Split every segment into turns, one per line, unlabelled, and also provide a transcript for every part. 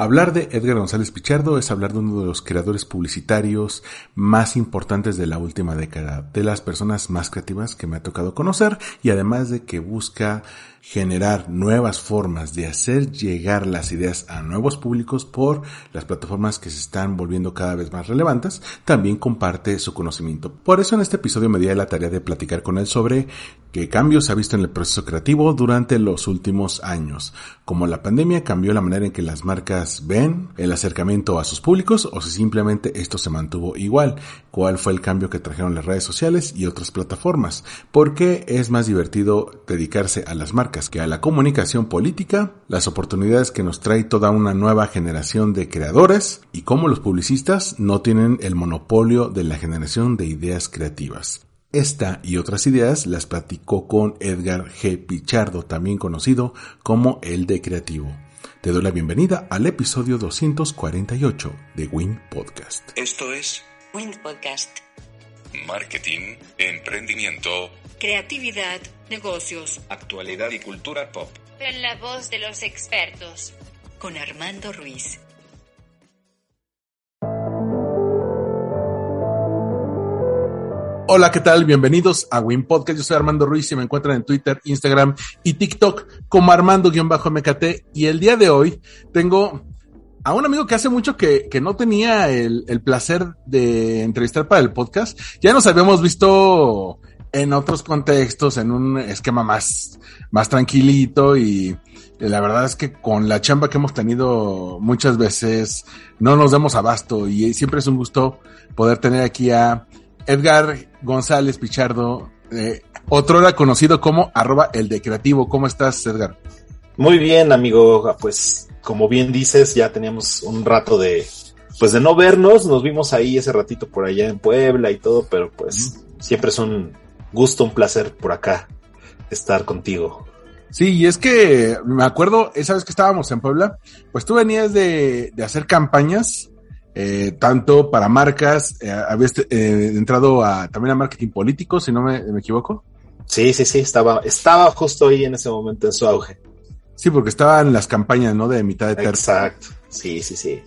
Hablar de Edgar González Pichardo es hablar de uno de los creadores publicitarios más importantes de la última década, de las personas más creativas que me ha tocado conocer y además de que busca generar nuevas formas de hacer llegar las ideas a nuevos públicos por las plataformas que se están volviendo cada vez más relevantes, también comparte su conocimiento. Por eso en este episodio me di la tarea de platicar con él sobre qué cambios ha visto en el proceso creativo durante los últimos años, cómo la pandemia cambió la manera en que las marcas ven el acercamiento a sus públicos o si simplemente esto se mantuvo igual, cuál fue el cambio que trajeron las redes sociales y otras plataformas, por qué es más divertido dedicarse a las marcas que a la comunicación política, las oportunidades que nos trae toda una nueva generación de creadores y cómo los publicistas no tienen el monopolio de la generación de ideas creativas. Esta y otras ideas las platicó con Edgar G. Pichardo, también conocido como el de Creativo. Te doy la bienvenida al episodio 248 de Win Podcast.
Esto es
Wind Podcast.
marketing, emprendimiento,
Creatividad, negocios.
actualidad y cultura pop.
En la voz de los expertos.
Con Armando Ruiz.
Hola, ¿qué tal? Bienvenidos a Win Podcast. Yo soy Armando Ruiz y me encuentran en Twitter, Instagram y TikTok como Armando-MKT. Y el día de hoy tengo a un amigo que hace mucho que, que no tenía el, el placer de entrevistar para el podcast. Ya nos habíamos visto en otros contextos, en un esquema más, más tranquilito y la verdad es que con la chamba que hemos tenido muchas veces no nos damos abasto y siempre es un gusto poder tener aquí a Edgar González Pichardo, eh, otrora conocido como arroba el de creativo. ¿Cómo estás, Edgar?
Muy bien, amigo. Pues, como bien dices, ya teníamos un rato de, pues, de no vernos. Nos vimos ahí ese ratito por allá en Puebla y todo, pero pues, siempre es un gusto, un placer por acá estar contigo.
Sí, y es que me acuerdo, esa vez que estábamos en Puebla, pues tú venías de, de hacer campañas, eh, tanto para marcas, eh, habías eh, entrado a, también a marketing político, si no me, me equivoco.
Sí, sí, sí, estaba, estaba justo ahí en ese momento en su auge.
Sí, porque estaban las campañas, ¿no? De mitad de tercio.
Exacto. Sí, sí, sí.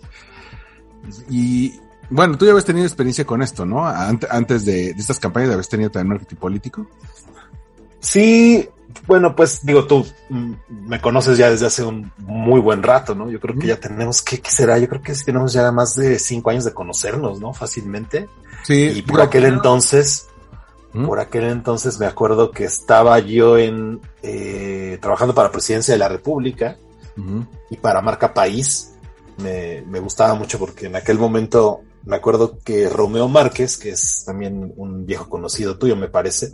Y bueno, tú ya habías tenido experiencia con esto, ¿no? Ant- antes de, de estas campañas habías tenido también marketing político.
Sí, bueno, pues digo, tú mm, me conoces ya desde hace un muy buen rato, ¿no? Yo creo que ya tenemos, ¿qué, qué será? Yo creo que tenemos ya más de cinco años de conocernos, ¿no? Fácilmente.
Sí.
Y por aquel entonces,
¿Mm?
por aquel entonces me acuerdo que estaba yo en eh, trabajando para presidencia de la República y para Marca País. Me, me gustaba mucho porque en aquel momento me acuerdo que Romeo Márquez, que es también un viejo conocido tuyo, me parece,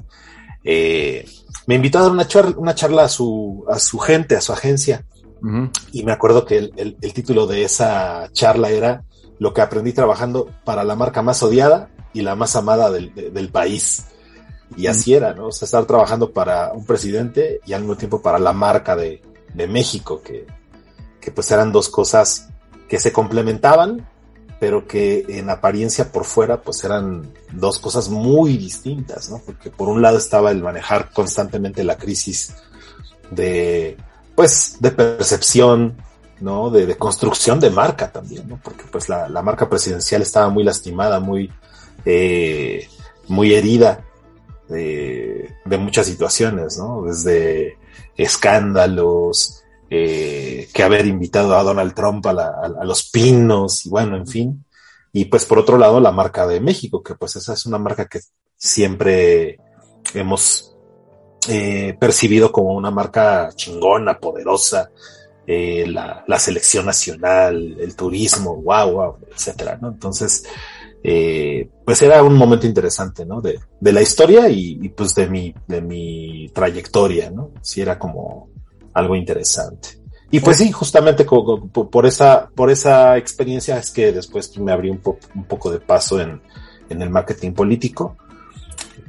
eh, me invitó a dar una charla, una charla a su, a su gente, a su agencia.
Ujú.
Y me acuerdo que el, el- el título de esa charla era Lo que aprendí trabajando para la marca más odiada y la más amada del, de- del país. Y así era, ¿no? O sea, estar trabajando para un presidente y al mismo tiempo para la marca de, de México, que, que pues eran dos cosas que se complementaban, pero que en apariencia por fuera pues eran dos cosas muy distintas, ¿no? Porque por un lado estaba el manejar constantemente la crisis de, pues, de percepción, ¿no? De, de construcción de marca también, ¿no? Porque pues la, la marca presidencial estaba muy lastimada, muy, eh, muy herida de, de muchas situaciones, ¿no? Desde escándalos, eh, que haber invitado a Donald Trump a, los pinos, y bueno, en fin. Y pues por otro lado, la marca de México, que pues esa es una marca que siempre hemos eh, percibido como una marca chingona, poderosa, eh, la, selección nacional, el turismo, wow, wow, etcétera, ¿no? Entonces, pues era un momento interesante, ¿no? De, la historia y, pues de mi, de mi trayectoria, ¿no? Sí era como algo interesante. Y pues sí, justamente por esa, por esa experiencia es que después me abrí un, un poco de paso en, en el marketing político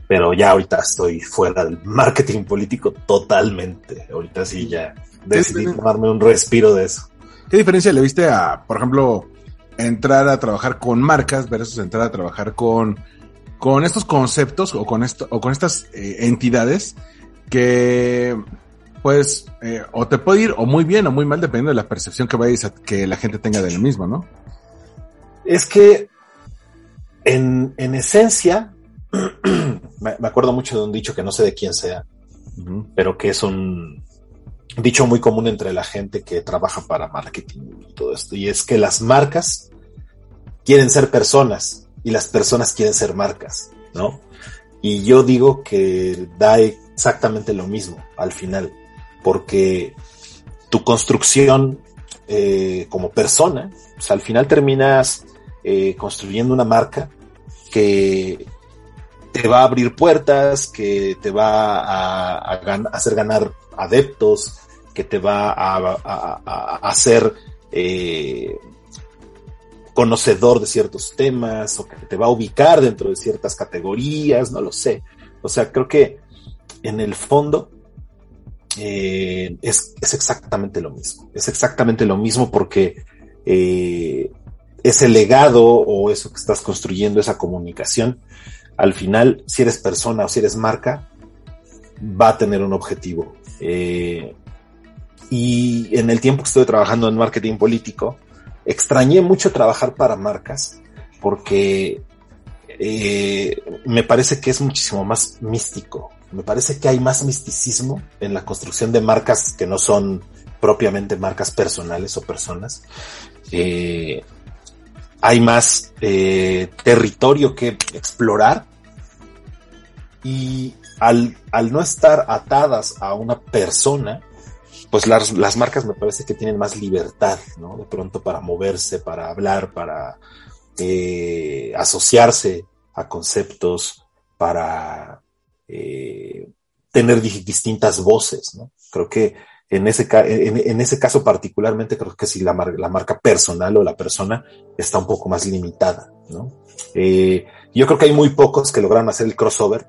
pero ya ahorita estoy fuera del marketing político totalmente. Ahorita sí ya decidí tomarme un respiro de eso.
¿Qué diferencia le viste a, por ejemplo, entrar a trabajar con marcas versus entrar a trabajar con, con estos conceptos o con esto, o con estas eh, entidades que pues eh, o te puede ir o muy bien o muy mal dependiendo de la percepción que vayas a, que la gente tenga de lo mismo, ¿no?
Es que en, en esencia me acuerdo mucho de un dicho que no sé de quién sea, pero que es un dicho muy común entre la gente que trabaja para marketing y todo esto, y es que las marcas quieren ser personas y las personas quieren ser marcas, ¿no? Y yo digo que da exactamente lo mismo al final, porque tu construcción eh, como persona, pues al final terminas eh, construyendo una marca que te va a abrir puertas, que te va a, hacer ganar adeptos, que te va a, hacer eh, conocedor de ciertos temas o que te va a ubicar dentro de ciertas categorías, no lo sé. O sea, creo que en el fondo eh, es, exactamente lo mismo. Es exactamente lo mismo porque eh, ese legado o eso que estás construyendo, esa comunicación, al final, si eres persona o si eres marca, va a tener un objetivo. Eh, y en el tiempo que estuve trabajando en marketing político, extrañé mucho trabajar para marcas porque me parece que es muchísimo más místico. Me parece que hay más misticismo en la construcción de marcas que no son propiamente marcas personales o personas. Eh, hay más eh, territorio que explorar y al, al, no estar atadas a una persona, pues las, las, marcas me parece que tienen más libertad, ¿no? De pronto para moverse, para hablar, para eh, asociarse a conceptos, para eh, tener distintas voces, ¿no? Creo que en ese, en, ese caso particularmente creo que si la, la, marca personal o la persona está un poco más limitada, ¿no? Eh, yo creo que hay muy pocos que lograron hacer el crossover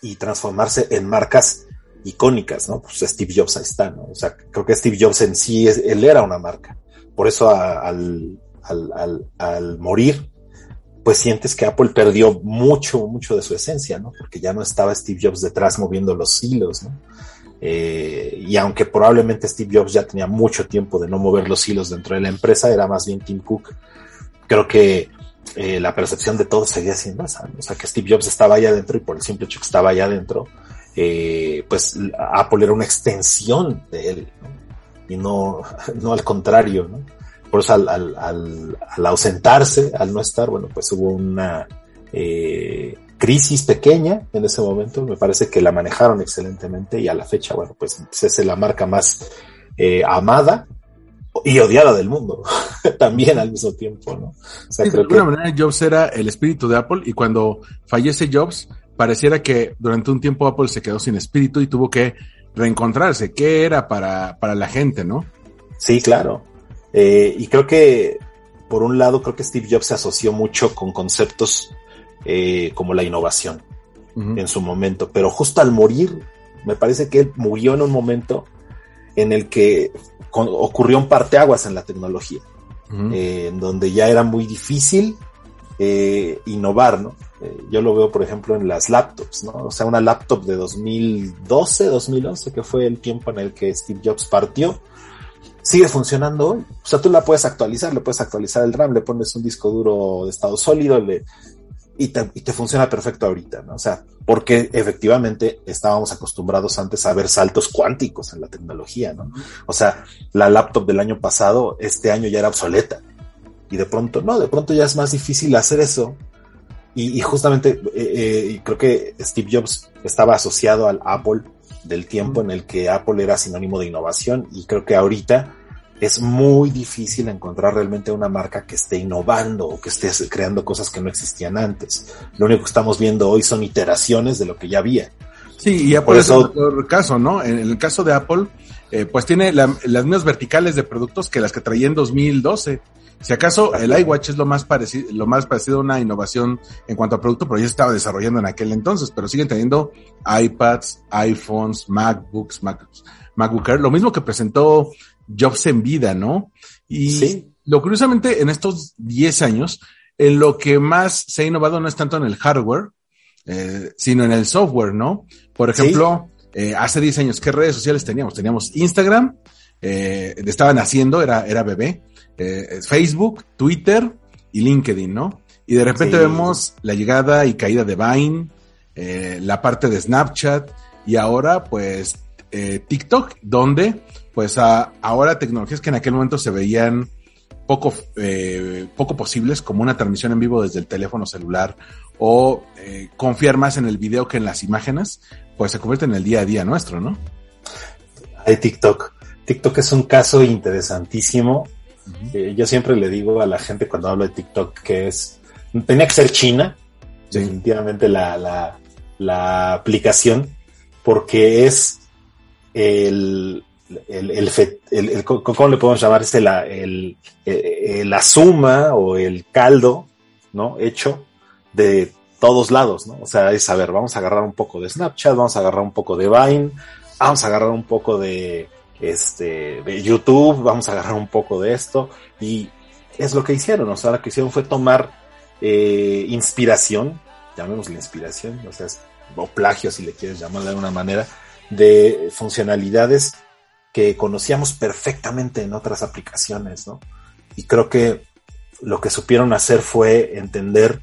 y transformarse en marcas icónicas, ¿no? Pues Steve Jobs ahí está, ¿no? O sea, creo que Steve Jobs en sí, es, él era una marca. Por eso al, al, al, al morir, pues sientes que Apple perdió mucho, mucho de su esencia, ¿no? Porque ya no estaba Steve Jobs detrás moviendo los hilos, ¿no? Eh, y aunque probablemente Steve Jobs ya tenía mucho tiempo de no mover los hilos dentro de la empresa, era más bien Tim Cook. Creo que eh, la percepción de todos seguía siendo esa. O sea, que Steve Jobs estaba allá adentro y por el simple hecho que estaba allá adentro, eh, pues Apple era una extensión de él y no, no al contrario. ¿no? Por eso al, al, al, ausentarse, al no estar, bueno, pues hubo una eh, crisis pequeña en ese momento, me parece que la manejaron excelentemente y a la fecha, bueno, pues, es la marca más eh, amada y odiada del mundo, también al mismo tiempo, ¿no?
O sea, de alguna manera Jobs era el espíritu de Apple y cuando fallece Jobs, pareciera que durante un tiempo Apple se quedó sin espíritu y tuvo que reencontrarse, qué era para, para la gente, ¿no?
Sí, claro. Eh, y creo que, por un lado, creo que Steve Jobs se asoció mucho con conceptos eh, como la innovación en su momento, pero justo al morir, me parece que él murió en un momento en el que ocurrió un parteaguas en la tecnología, eh, en donde ya era muy difícil eh, innovar, ¿no? yo lo veo, por ejemplo, en las laptops, ¿no? O sea, una laptop de 2012, 2011, que fue el tiempo en el que Steve Jobs partió, sigue funcionando hoy. O sea, tú la puedes actualizar, le puedes actualizar el RAM, le pones un disco duro de estado sólido, le, y te, funciona perfecto ahorita, ¿no? O sea, porque efectivamente estábamos acostumbrados antes a ver saltos cuánticos en la tecnología, ¿no? O sea, la laptop del año pasado, este año ya era obsoleta. Y de pronto, no, de pronto ya es más difícil hacer eso. Y, justamente eh, eh, creo que Steve Jobs estaba asociado al Apple del tiempo en el que Apple era sinónimo de innovación y creo que ahorita es muy difícil encontrar realmente una marca que esté innovando o que esté creando cosas que no existían antes. Lo único que estamos viendo hoy son iteraciones de lo que ya había.
Sí, y Apple Por eso, es otro caso, ¿no? En el caso de Apple, eh, pues tiene la- las mismas verticales de productos que las que traía en 2012. Si acaso el iWatch es lo más parecido, lo más parecido a una innovación en cuanto a producto, pero ya se estaba desarrollando en aquel entonces, pero siguen teniendo iPads, iPhones, MacBooks, Mac, MacBook Air, lo mismo que presentó Jobs en vida, ¿no? Y
Sí.
lo curiosamente en estos 10 años, en lo que más se ha innovado no es tanto en el hardware, eh, sino en el software, ¿no? Por ejemplo, eh, hace 10 años, ¿qué redes sociales teníamos? Teníamos Instagram, eh, estaban haciendo, era, era bebé, eh, Facebook, Twitter y LinkedIn, ¿no? Y de repente
Sí.
vemos la llegada y caída de Vine, eh, la parte de Snapchat y ahora pues eh, TikTok, donde pues a- ahora tecnologías que en aquel momento se veían poco, poco posibles, como una transmisión en vivo desde el teléfono celular o eh, confiar más en el video que en las imágenes, pues se convierte en el día a día nuestro, ¿no?
Hay TikTok. TikTok es un caso interesantísimo. Eh, yo siempre le digo a la gente cuando hablo de TikTok que es, tenía que ser China,
Sí.
definitivamente la, la, la aplicación, porque es el, el, el, fe- el- el- ¿cómo le podemos llamar? Es la, la suma o el caldo, ¿no? Hecho de todos lados, ¿no? O sea, es, a ver, vamos a agarrar un poco de Snapchat, vamos a agarrar un poco de Vine, vamos a agarrar un poco de, este, de YouTube, vamos a agarrar un poco de esto, y es lo que hicieron, o sea, lo que hicieron fue tomar eh, inspiración, llamémosle inspiración, o sea, es- o plagio si le quieres llamar de alguna manera, de funcionalidades que conocíamos perfectamente en otras aplicaciones, ¿no? Y creo que lo que supieron hacer fue entender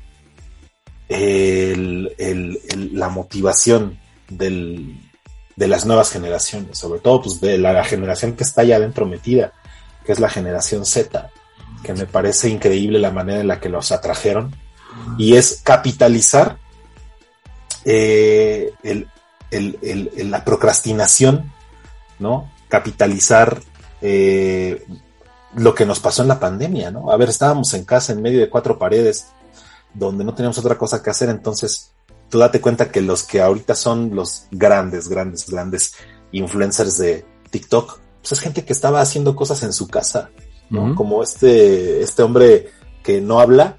la motivación de las nuevas generaciones, sobre todo pues, de la, generación que está ya dentro metida, que es la generación Z, que me parece increíble la manera en la que los atrajeron, y es capitalizar eh, la procrastinación, ¿no? Capitalizar eh, lo que nos pasó en la pandemia, ¿no? A ver, estábamos en casa en medio de cuatro paredes, donde no teníamos otra cosa que hacer, entonces tú date cuenta que los que ahorita son los grandes, grandes, grandes influencers de TikTok, pues es gente que estaba haciendo cosas en su casa, ¿no? Como este, este hombre que no habla,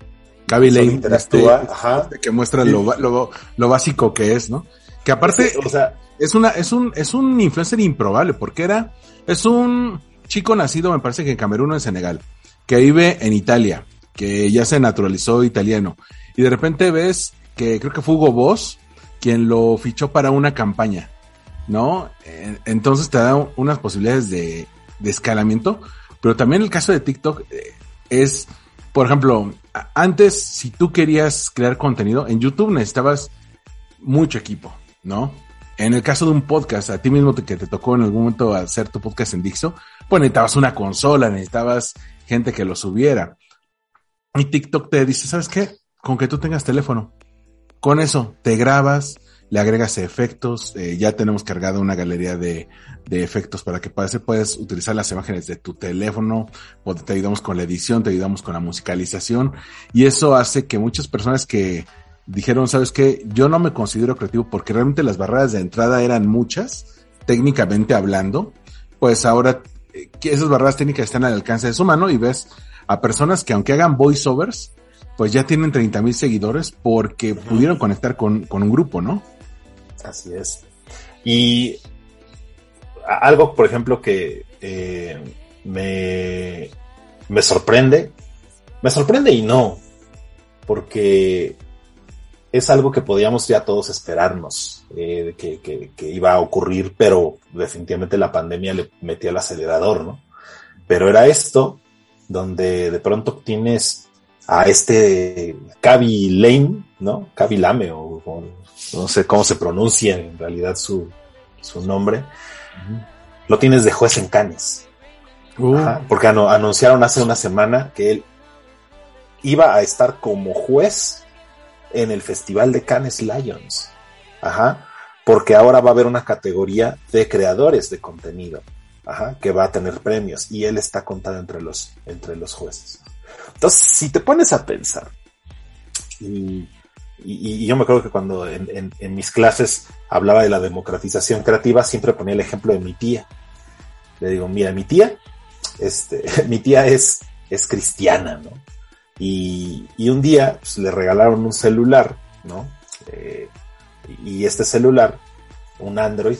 Gaby Lane,
interactúa,
este,
ajá.
este que muestra lo, lo, lo básico que es, ¿no? Que aparte
o sea,
es una, es un, es un influencer improbable, porque era, es un chico nacido, me parece que en Camerún o en Senegal, que vive en Italia, que ya se naturalizó italiano, y de repente ves que creo que fue Hugo Boss quien lo fichó para una campaña, ¿no? En- Entonces te da unas posibilidades de, de escalamiento, pero también el caso de TikTok eh, es, por ejemplo, antes si tú querías crear contenido, en YouTube necesitabas mucho equipo, ¿no? En el caso de un podcast, a ti mismo que te tocó en algún momento hacer tu podcast en Dixo, pues necesitabas una consola, necesitabas gente que lo subiera. Y TikTok te dice, ¿sabes qué? Con que tú tengas teléfono. Con eso te grabas, le agregas efectos, eh, ya tenemos cargada una galería de, de efectos para que puedas, puedes utilizar las imágenes de tu teléfono, te ayudamos con la edición, te ayudamos con la musicalización, y eso hace que muchas personas que dijeron, ¿sabes qué? Yo no me considero creativo porque realmente las barreras de entrada eran muchas, técnicamente hablando, pues ahora eh, esas barreras técnicas están al alcance de su mano y ves a personas que aunque hagan voiceovers, pues ya tienen 30 mil seguidores porque pudieron conectar con, con un grupo, ¿no?
Así es. Y algo, por ejemplo, que eh, me, me sorprende, me sorprende y no, porque es algo que podíamos ya todos esperarnos, eh, que, que- que iba a ocurrir, pero definitivamente la pandemia le metió el acelerador, ¿no? Pero era esto, donde de pronto tienes a este Cavi Lane, ¿no? Cavi Lame, o, o no sé cómo se pronuncia en realidad su, su nombre, lo tienes de juez en Cannes.
Uh,
Ajá, porque anu- anunciaron hace una semana que él iba a estar como juez en el Festival de Cannes Lions. Ajá, porque ahora va a haber una categoría de creadores de contenido, ajá, que va a tener premios y él está contado entre los, entre los jueces. Entonces, si te pones a pensar, y, y- yo me acuerdo que cuando en, en- en mis clases hablaba de la democratización creativa, siempre ponía el ejemplo de mi tía. Le digo, mira, mi tía, este, mi tía es, es cristiana, ¿no? Y, y un día pues, le regalaron un celular, ¿no? Eh, y este celular, un Android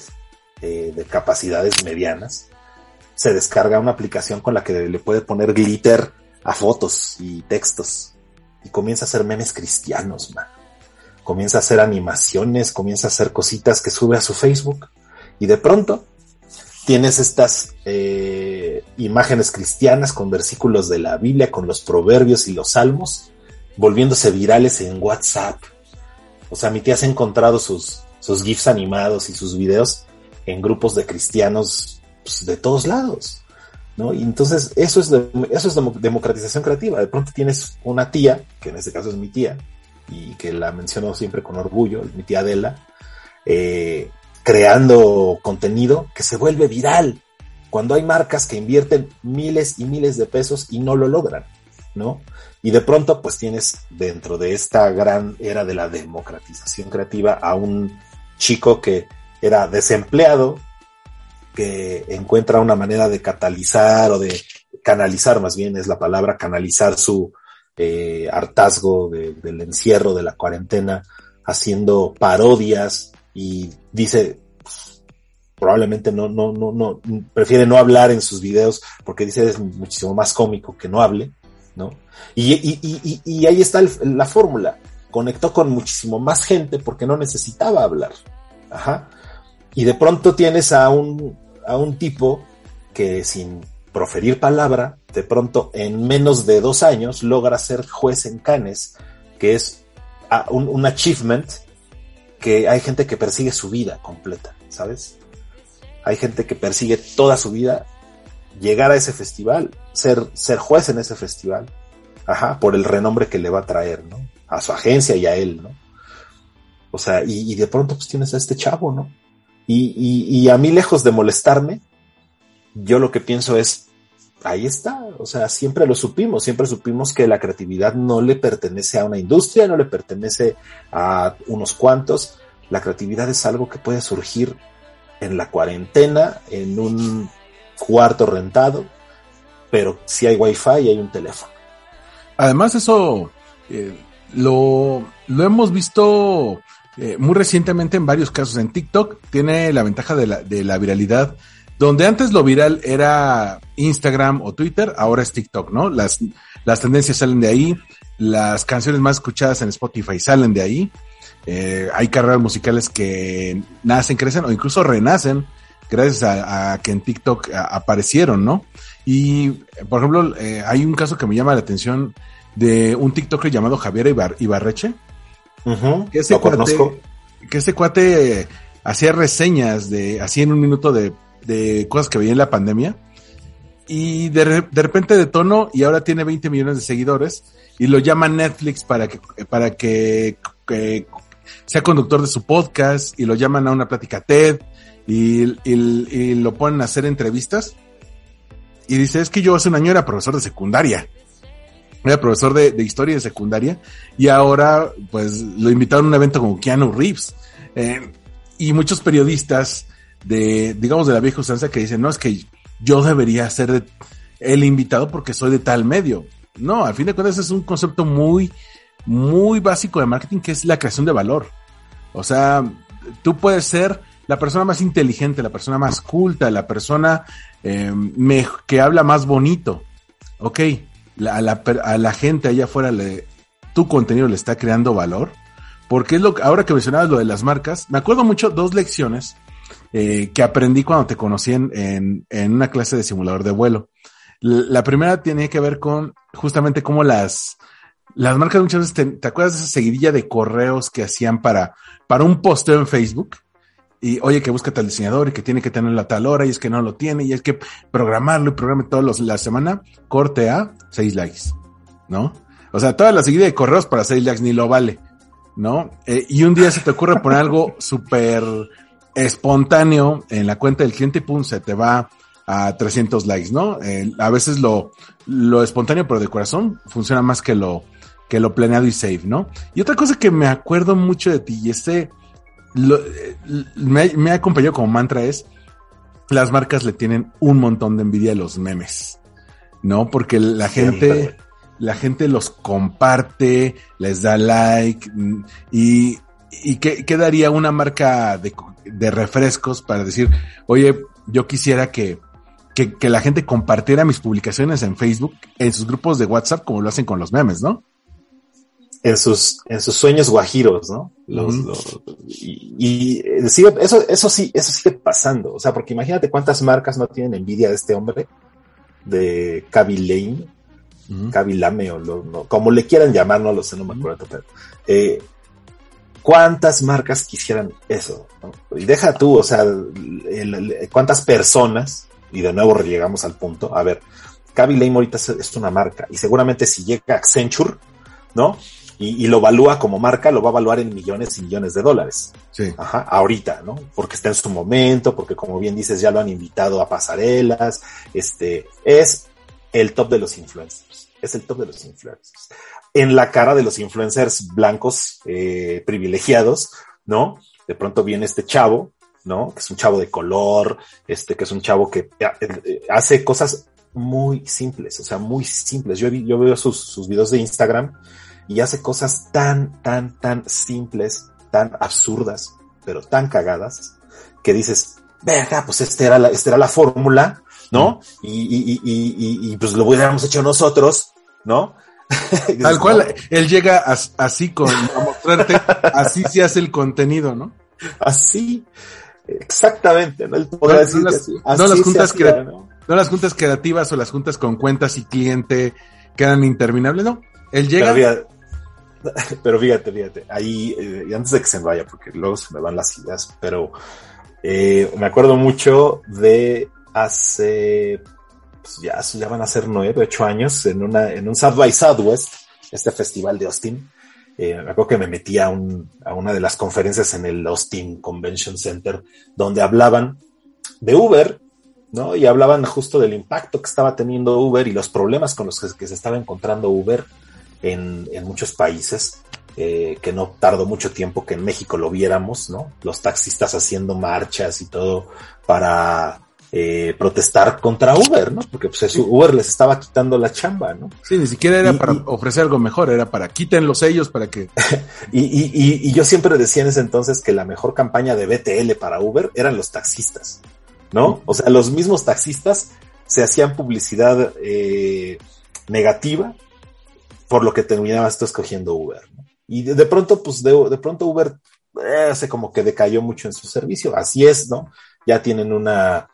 eh, de capacidades medianas, se descarga una aplicación con la que le puede poner glitter a fotos y textos. Y comienza a hacer memes cristianos, man. Comienza a hacer animaciones, comienza a hacer cositas que sube a su Facebook. Y de pronto tienes estas eh, imágenes cristianas con versículos de la Biblia, con los proverbios y los salmos, volviéndose virales en WhatsApp. O sea, mi tía se ha encontrado sus, sus GIFs animados y sus videos en grupos de cristianos pues, de todos lados. ¿no? Y entonces eso es, eso es democratización creativa. De pronto tienes una tía, que en este caso es mi tía, y que la menciono siempre con orgullo, mi tía Adela, eh, creando contenido que se vuelve viral. Cuando hay marcas que invierten miles y miles de pesos y no lo logran, ¿no? Y de pronto, pues tienes dentro de esta gran era de la democratización creativa a un chico que era desempleado, que encuentra una manera de catalizar o de canalizar, más bien es la palabra, canalizar su eh, hartazgo del encierro, de la cuarentena, haciendo parodias y dice, probablemente no, no, no, no, prefiere no hablar en sus videos porque dice es muchísimo más cómico que no hable, ¿no? Y, y, y ahí está la fórmula. Conectó con muchísimo más gente porque no necesitaba hablar. Ajá. Y de pronto tienes a un, a un tipo que sin proferir palabra, de pronto en menos de dos años logra ser juez en Cannes, que es un, un achievement que hay gente que persigue su vida completa, ¿sabes? Hay gente que persigue toda su vida llegar a ese festival, ser, ser juez en ese festival, ajá, por el renombre que le va a traer, ¿no? A su agencia y a él, ¿no? O sea, y, de pronto pues tienes a este chavo, ¿no? Y, y, y, a mí lejos de molestarme, yo lo que pienso es, ahí está, o sea, siempre lo supimos, siempre supimos que la creatividad no le pertenece a una industria, no le pertenece a unos cuantos, la creatividad es algo que puede surgir en la cuarentena, en un cuarto rentado, pero si hay wifi y hay un teléfono.
Además eso eh, lo, lo hemos visto eh, muy recientemente en varios casos. En TikTok tiene la ventaja de la, de la viralidad donde antes lo viral era Instagram o Twitter, ahora es TikTok, ¿no? Las, las tendencias salen de ahí, las canciones más escuchadas en Spotify salen de ahí. Eh, hay carreras musicales que nacen, crecen o incluso renacen gracias a, que en TikTok aparecieron, ¿no? Y, por ejemplo, eh, hay un caso que me llama la atención de un TikToker llamado Javier Ibarreche. Que, ese cuate, que ese cuate hacía reseñas de, así en un minuto de de cosas que veía en la pandemia. Y de, de repente detonó y ahora tiene 20 millones de seguidores y lo llama Netflix para que, para que, sea conductor de su podcast y lo llaman a una plática TED y, y, lo ponen a hacer entrevistas. Y dice, es que yo hace un año era profesor de secundaria. Era profesor de, de historia de secundaria y ahora pues lo invitaron a un evento como Keanu Reeves. Eh, y muchos periodistas de, digamos, de la vieja usanza que dicen, no, es que yo debería ser el invitado porque soy de tal medio. No, al fin de cuentas es un concepto muy, muy básico de marketing que es la creación de valor. O sea, tú puedes ser la persona más inteligente, la persona más culta, la persona eh, que habla más bonito. Ok, a, la, a la gente allá afuera tu contenido le está creando valor. Porque es lo que, ahora que mencionabas lo de las marcas, me acuerdo mucho dos lecciones eh, que aprendí cuando te conocí en, en, una clase de simulador de vuelo. La primera tenía que ver con justamente cómo las, las marcas muchas veces, te, te, acuerdas de esa seguidilla de correos que hacían para, para un posteo en Facebook? Y oye, que busca tal diseñador y que tiene que tenerlo a tal hora y es que no lo tiene y es que programarlo y programe todos la semana, corte a seis likes, ¿no? O sea, toda la seguida de correos para seis likes ni lo vale, ¿no? Eh, y un día se te ocurre poner algo súper espontáneo en la cuenta del cliente y pum, se te va a 300 likes, ¿no? a veces lo, lo espontáneo, pero de corazón, funciona más que lo, que lo planeado y safe, ¿no? Y otra cosa que me acuerdo mucho de ti y este me, me, ha acompañado como mantra es, las marcas le tienen un montón de envidia a los memes, ¿no? Porque la gente, la gente los comparte, les da like mm, y, y ¿qué, qué daría una marca de, de refrescos para decir, oye, yo quisiera que, que, que la gente compartiera mis publicaciones en Facebook, en sus grupos de WhatsApp, como lo hacen con los memes, ¿no?
En sus, en sus sueños guajiros, ¿no? Los, los- y, y, eh, sigue- eso, eso sí, eso sigue pasando. O sea, porque imagínate cuántas marcas no tienen envidia de este hombre, de Kaby Lane,
Ujú.
Kaby Lame, o lo- no, como le quieran llamar, no lo sé, no me acuerdo, pero eh, cuántas marcas quisieran eso, ¿no? Y deja tú, o sea, el- el- cuántas personas, y de nuevo llegamos al punto, a ver, Kaby ahorita es, es una marca, y seguramente si llega Accenture, ¿no? Y, y lo evalúa como marca, lo va a evaluar en millones y millones de dólares.
Sí.
Ajá, ahorita, ¿no? Porque está en su momento, porque como bien dices, ya lo han invitado a pasarelas, este, es el top de los influencers, es el top de los influencers. En la cara de los influencers blancos eh, privilegiados, ¿no? De pronto viene este chavo, ¿no? Que es un chavo de color, este, que es un chavo que eh, eh, hace cosas muy simples, o sea, muy simples. Yo, yo veo sus, sus videos de Instagram y hace cosas tan, tan, tan simples, tan absurdas, pero tan cagadas, que dices, verga, pues esta era la, esta era la fórmula, ¿no? Y, y, y, y, y, pues lo hubiéramos hecho nosotros, ¿no?
Tal cual,
"No,
él llega as- así con, a mostrarte, así se hace el contenido, ¿no?
así, exactamente, ¿no? Decir
las-
así,
no las juntas
hacía,
crea-
¿no?
No las juntas creativas o las juntas con cuentas y cliente quedan interminables, no. Él llega,
Pero fíjate, pero fíjate, fíjate, ahí, eh, y antes de que se me vaya, porque luego se me van las ideas, pero eh, me acuerdo mucho de hace, pues ya, van a ser nueve, ocho años, en, una, en un South by Southwest, este festival de Austin. Eh, me acuerdo que me metí a, un, a una de las conferencias en el Austin Convention Center, donde hablaban de Uber, ¿no? Y hablaban justo del impacto que estaba teniendo Uber y los problemas con los que se estaba encontrando Uber en, en muchos países, eh, que no tardó mucho tiempo que en México lo viéramos, ¿no? Los taxistas haciendo marchas y todo para eh, protestar contra Uber, ¿no? Porque pues Uber les estaba quitando la chamba, ¿no?
sí, ni siquiera era
y-
para
y-
ofrecer algo mejor, era para quítenlos ellos para que,
Y, y, y, y yo siempre decía en ese entonces que la mejor campaña de BTL para Uber eran los taxistas, ¿no? O sea, los mismos taxistas se hacían publicidad eh, negativa por lo que terminaba esto escogiendo Uber. ¿no? Y de, de pronto, pues de, de pronto Uber eh, hace como que decayó mucho en su servicio. Así es, ¿no? Ya tienen una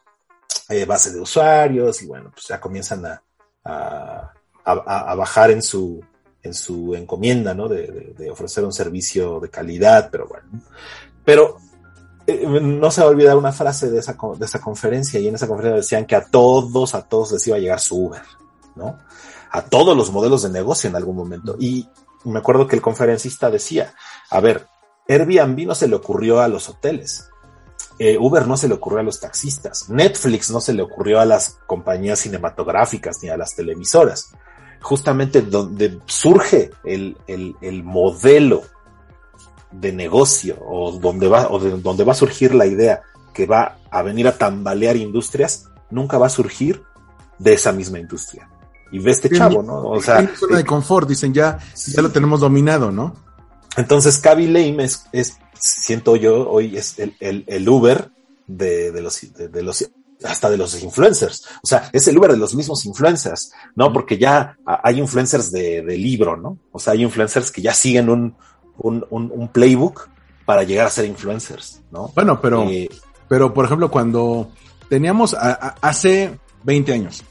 eh, base de usuarios y bueno, pues ya comienzan a, a, bajar en su, en su encomienda, ¿no? De, de- ofrecer un servicio de calidad, pero bueno. Pero eh, no se va a olvidar una frase de esa, de esa conferencia y en esa conferencia decían que a todos, a todos les iba a llegar su Uber, ¿no? A todos los modelos de negocio en algún momento. Y me acuerdo que el conferencista decía, a ver, Airbnb no se le ocurrió a los hoteles. Eh, Uber no se le ocurrió a los taxistas. Netflix no se le ocurrió a las compañías cinematográficas ni a las televisoras. Justamente donde surge el, el, el modelo de negocio o donde va, o de, donde va a surgir la idea que va a venir a tambalear industrias, nunca va a surgir de esa misma industria. Y ve este chavo, ¿no? O sea,
en zona de confort, dicen ya, ya lo tenemos dominado, ¿no?
entonces Kaby Lame es, es, siento yo, hoy es el, el, el Uber de, de los, de, de los, hasta de los influencers. O sea, es el Uber de los mismos influencers, ¿no? Porque ya hay influencers de, de libro, ¿no? O sea, hay influencers que ya siguen un, un, un, un playbook para llegar a ser influencers, ¿no?
Bueno, pero,
Eh,
pero por ejemplo, cuando teníamos a- a- hace 20 años,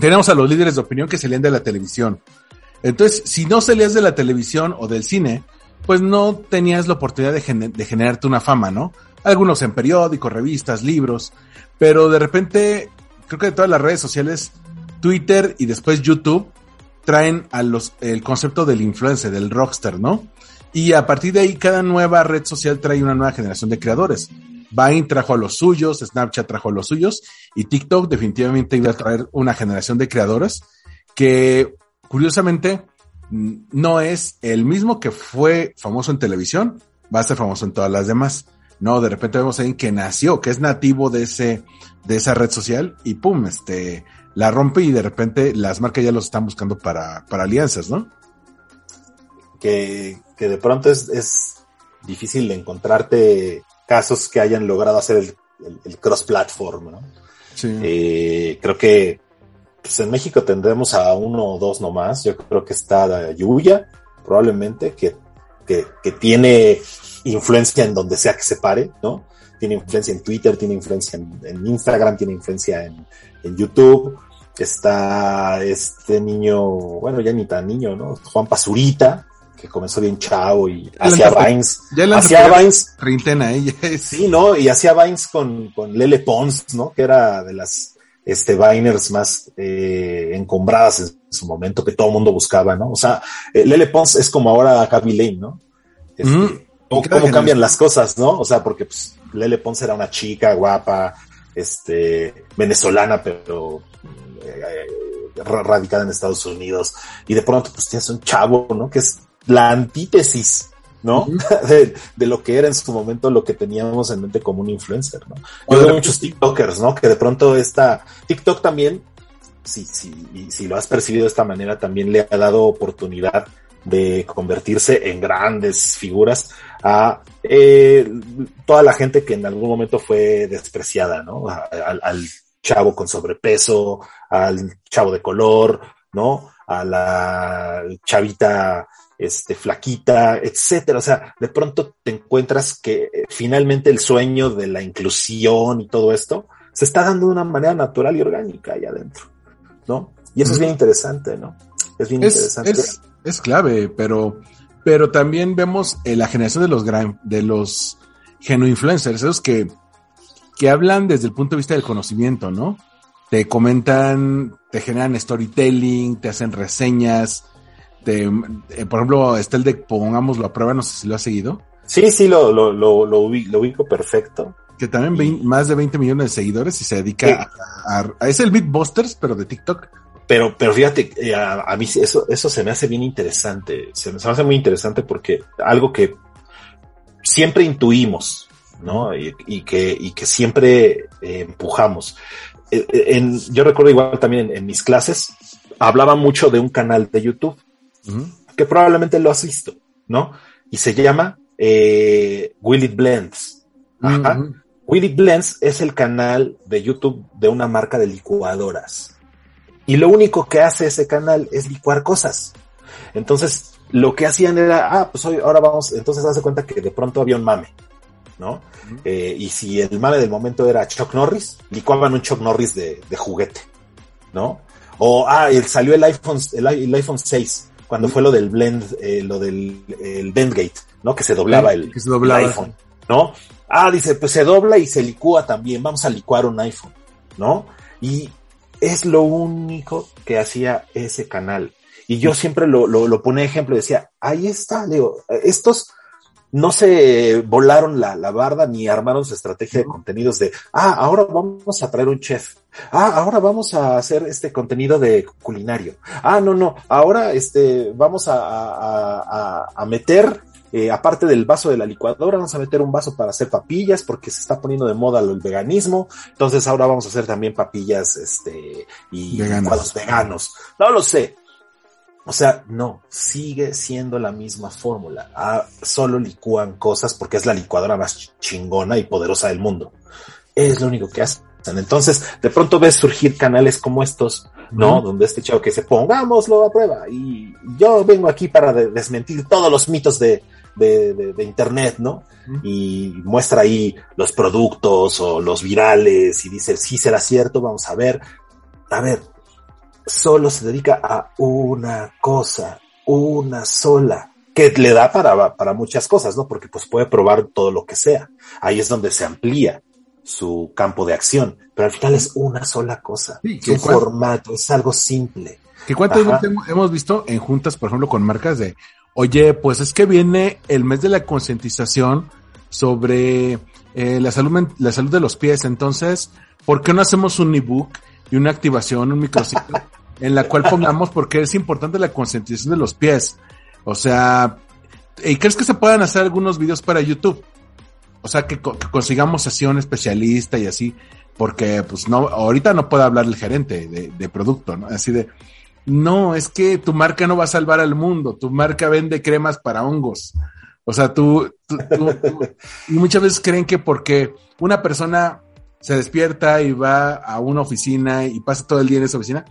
teníamos a los líderes de opinión que salían de la televisión. Entonces, si no salías de la televisión o del cine, pues no tenías la oportunidad de generarte una fama, ¿no? Algunos en periódicos, revistas, libros, pero de repente, creo que de todas las redes sociales, Twitter y después YouTube traen a los, el concepto del influencer, del rockstar, ¿no? Y a partir de ahí, cada nueva red social trae una nueva generación de creadores. Vine trajo a los suyos, Snapchat trajo a los suyos, y TikTok definitivamente iba a traer una generación de creadores que, curiosamente, no es el mismo que fue famoso en televisión, va a ser famoso en todas las demás. No, de repente vemos a alguien que nació, que es nativo de ese, de esa red social y pum, este, la rompe y de repente las marcas ya los están buscando para, para alianzas, ¿no?
Que, que de pronto es, es difícil encontrarte casos que hayan logrado hacer el, el, el cross-platform, ¿no?
Sí.
Eh, creo que pues en México tendremos a uno o dos nomás. Yo creo que está Yuya, probablemente, que, que, que tiene influencia en donde sea que se pare, ¿no? Tiene influencia en Twitter, tiene influencia en, en Instagram, tiene influencia en, en, YouTube. Está este niño, bueno, ya ni tan niño, ¿no? Juan Pazurita, que comenzó bien chavo y hacía Vines.
Ya
hacía Vines.
Treintena ella.
Sí, ¿no? Y hacía Vines con, con Lele Pons, ¿no? Que era de las este, Viners más eh, encombradas en su momento, que todo el mundo buscaba, ¿no? O sea, eh, Lele Pons es como ahora Gaby Lane, ¿no? Este, mm. ¿Cómo, cómo cambian las cosas, no? O sea, porque pues, Lele Pons era una chica guapa, este, venezolana, pero eh, radicada en Estados Unidos, y de pronto pues tienes un chavo, ¿no? Que es la antítesis ¿no? Uh -huh. de, de, lo que era en su momento lo que teníamos en mente como un influencer, ¿no? Yo veo muchos TikTokers, ¿no? Que de pronto esta TikTok también, si, si, si lo has percibido de esta manera, también le ha dado oportunidad de convertirse en grandes figuras a eh, toda la gente que en algún momento fue despreciada, ¿no? A, a, al chavo con sobrepeso, al chavo de color, ¿no? A la chavita este, flaquita, etcétera. O sea, de pronto te encuentras que eh, finalmente el sueño de la inclusión y todo esto se está dando de una manera natural y orgánica ahí adentro, ¿no? Y eso mm. es bien interesante, ¿no? Es bien
es,
interesante.
Es, es, clave, pero, pero también vemos eh, la generación de los gran, de los genoinfluencers, esos que, que hablan desde el punto de vista del conocimiento, ¿no? Te comentan, te generan storytelling, te hacen reseñas, este, eh, por ejemplo, está el de Pongámoslo a prueba, no sé si lo ha seguido.
Sí, sí, lo, lo, lo, lo, ubico, lo ubico perfecto.
Que también más de 20 millones de seguidores y se dedica a, a, a, Es el Beatbusters, pero de TikTok.
Pero, pero fíjate, eh, a, a, mí eso, eso se me hace bien interesante. Se me, se me hace muy interesante porque algo que siempre intuimos, ¿no? Y, y que, y que siempre eh, empujamos. En, yo recuerdo igual también en, en mis clases, hablaba mucho de un canal de YouTube que probablemente lo has visto, ¿no? Y se llama eh, Will It Blends. Ajá. Uh -huh. Will It Blends es el canal de YouTube de una marca de licuadoras. Y lo único que hace ese canal es licuar cosas. Entonces, lo que hacían era, ah, pues hoy, ahora vamos, entonces hace cuenta que de pronto había un mame, ¿no? Uh -huh. eh, y si el mame del momento era Chuck Norris, licuaban un Chuck Norris de, de juguete, ¿no? O, ah, salió el iPhone, el, el iPhone 6 cuando fue lo del blend, eh, lo del el Bendgate, ¿no? Que se doblaba el,
se doblaba.
el, iPhone, ¿no? Ah, dice, pues se dobla y se licúa también, vamos a licuar un iPhone, ¿no? Y es lo único que hacía ese canal. Y yo siempre lo, lo, lo pone ejemplo decía, ahí está, Leo, estos no se volaron la, la, barda ni armaron su estrategia de contenidos de, ah, ahora vamos a traer un chef. Ah, ahora vamos a hacer este contenido de culinario. Ah, no, no, ahora este, vamos a, a, a, a meter, eh, aparte del vaso de la licuadora, vamos a meter un vaso para hacer papillas porque se está poniendo de moda el veganismo. Entonces ahora vamos a hacer también papillas, este, y
veganos.
licuados veganos. No lo sé. O sea, no, sigue siendo la misma fórmula. Ah, solo licúan cosas porque es la licuadora más chingona y poderosa del mundo. Es lo único que hacen. Entonces, de pronto ves surgir canales como estos, ¿no? Donde este chavo que se pongámoslo a prueba. Y yo vengo aquí para de desmentir todos los mitos de, de, de, de Internet, ¿no? Y muestra ahí los productos o los virales y dice, sí será cierto, vamos a ver. A ver, solo se dedica a una cosa, una sola, que le da para, para muchas cosas, ¿no? Porque pues puede probar todo lo que sea. Ahí es donde se amplía su campo de acción, pero al final es una sola cosa, sí, un formato, es algo simple.
¿Qué cuántas veces hemos visto en juntas, por ejemplo, con marcas de, oye, pues es que viene el mes de la concientización sobre eh, la salud, la salud de los pies, entonces, ¿por qué no hacemos un ebook y una activación, un microciclo, en la cual pongamos porque es importante la concientización de los pies. O sea, ¿y crees que se puedan hacer algunos videos para YouTube? o sea, que, que consigamos sesión especialista y así, porque pues no, ahorita no puede hablar el gerente de, de producto, ¿no? Así de, no, es que tu marca no va a salvar al mundo, tu marca vende cremas para hongos. O sea, tú, tú, tú, tú y muchas veces creen que porque una persona se despierta y va a una oficina y pasa todo el día en esa oficina,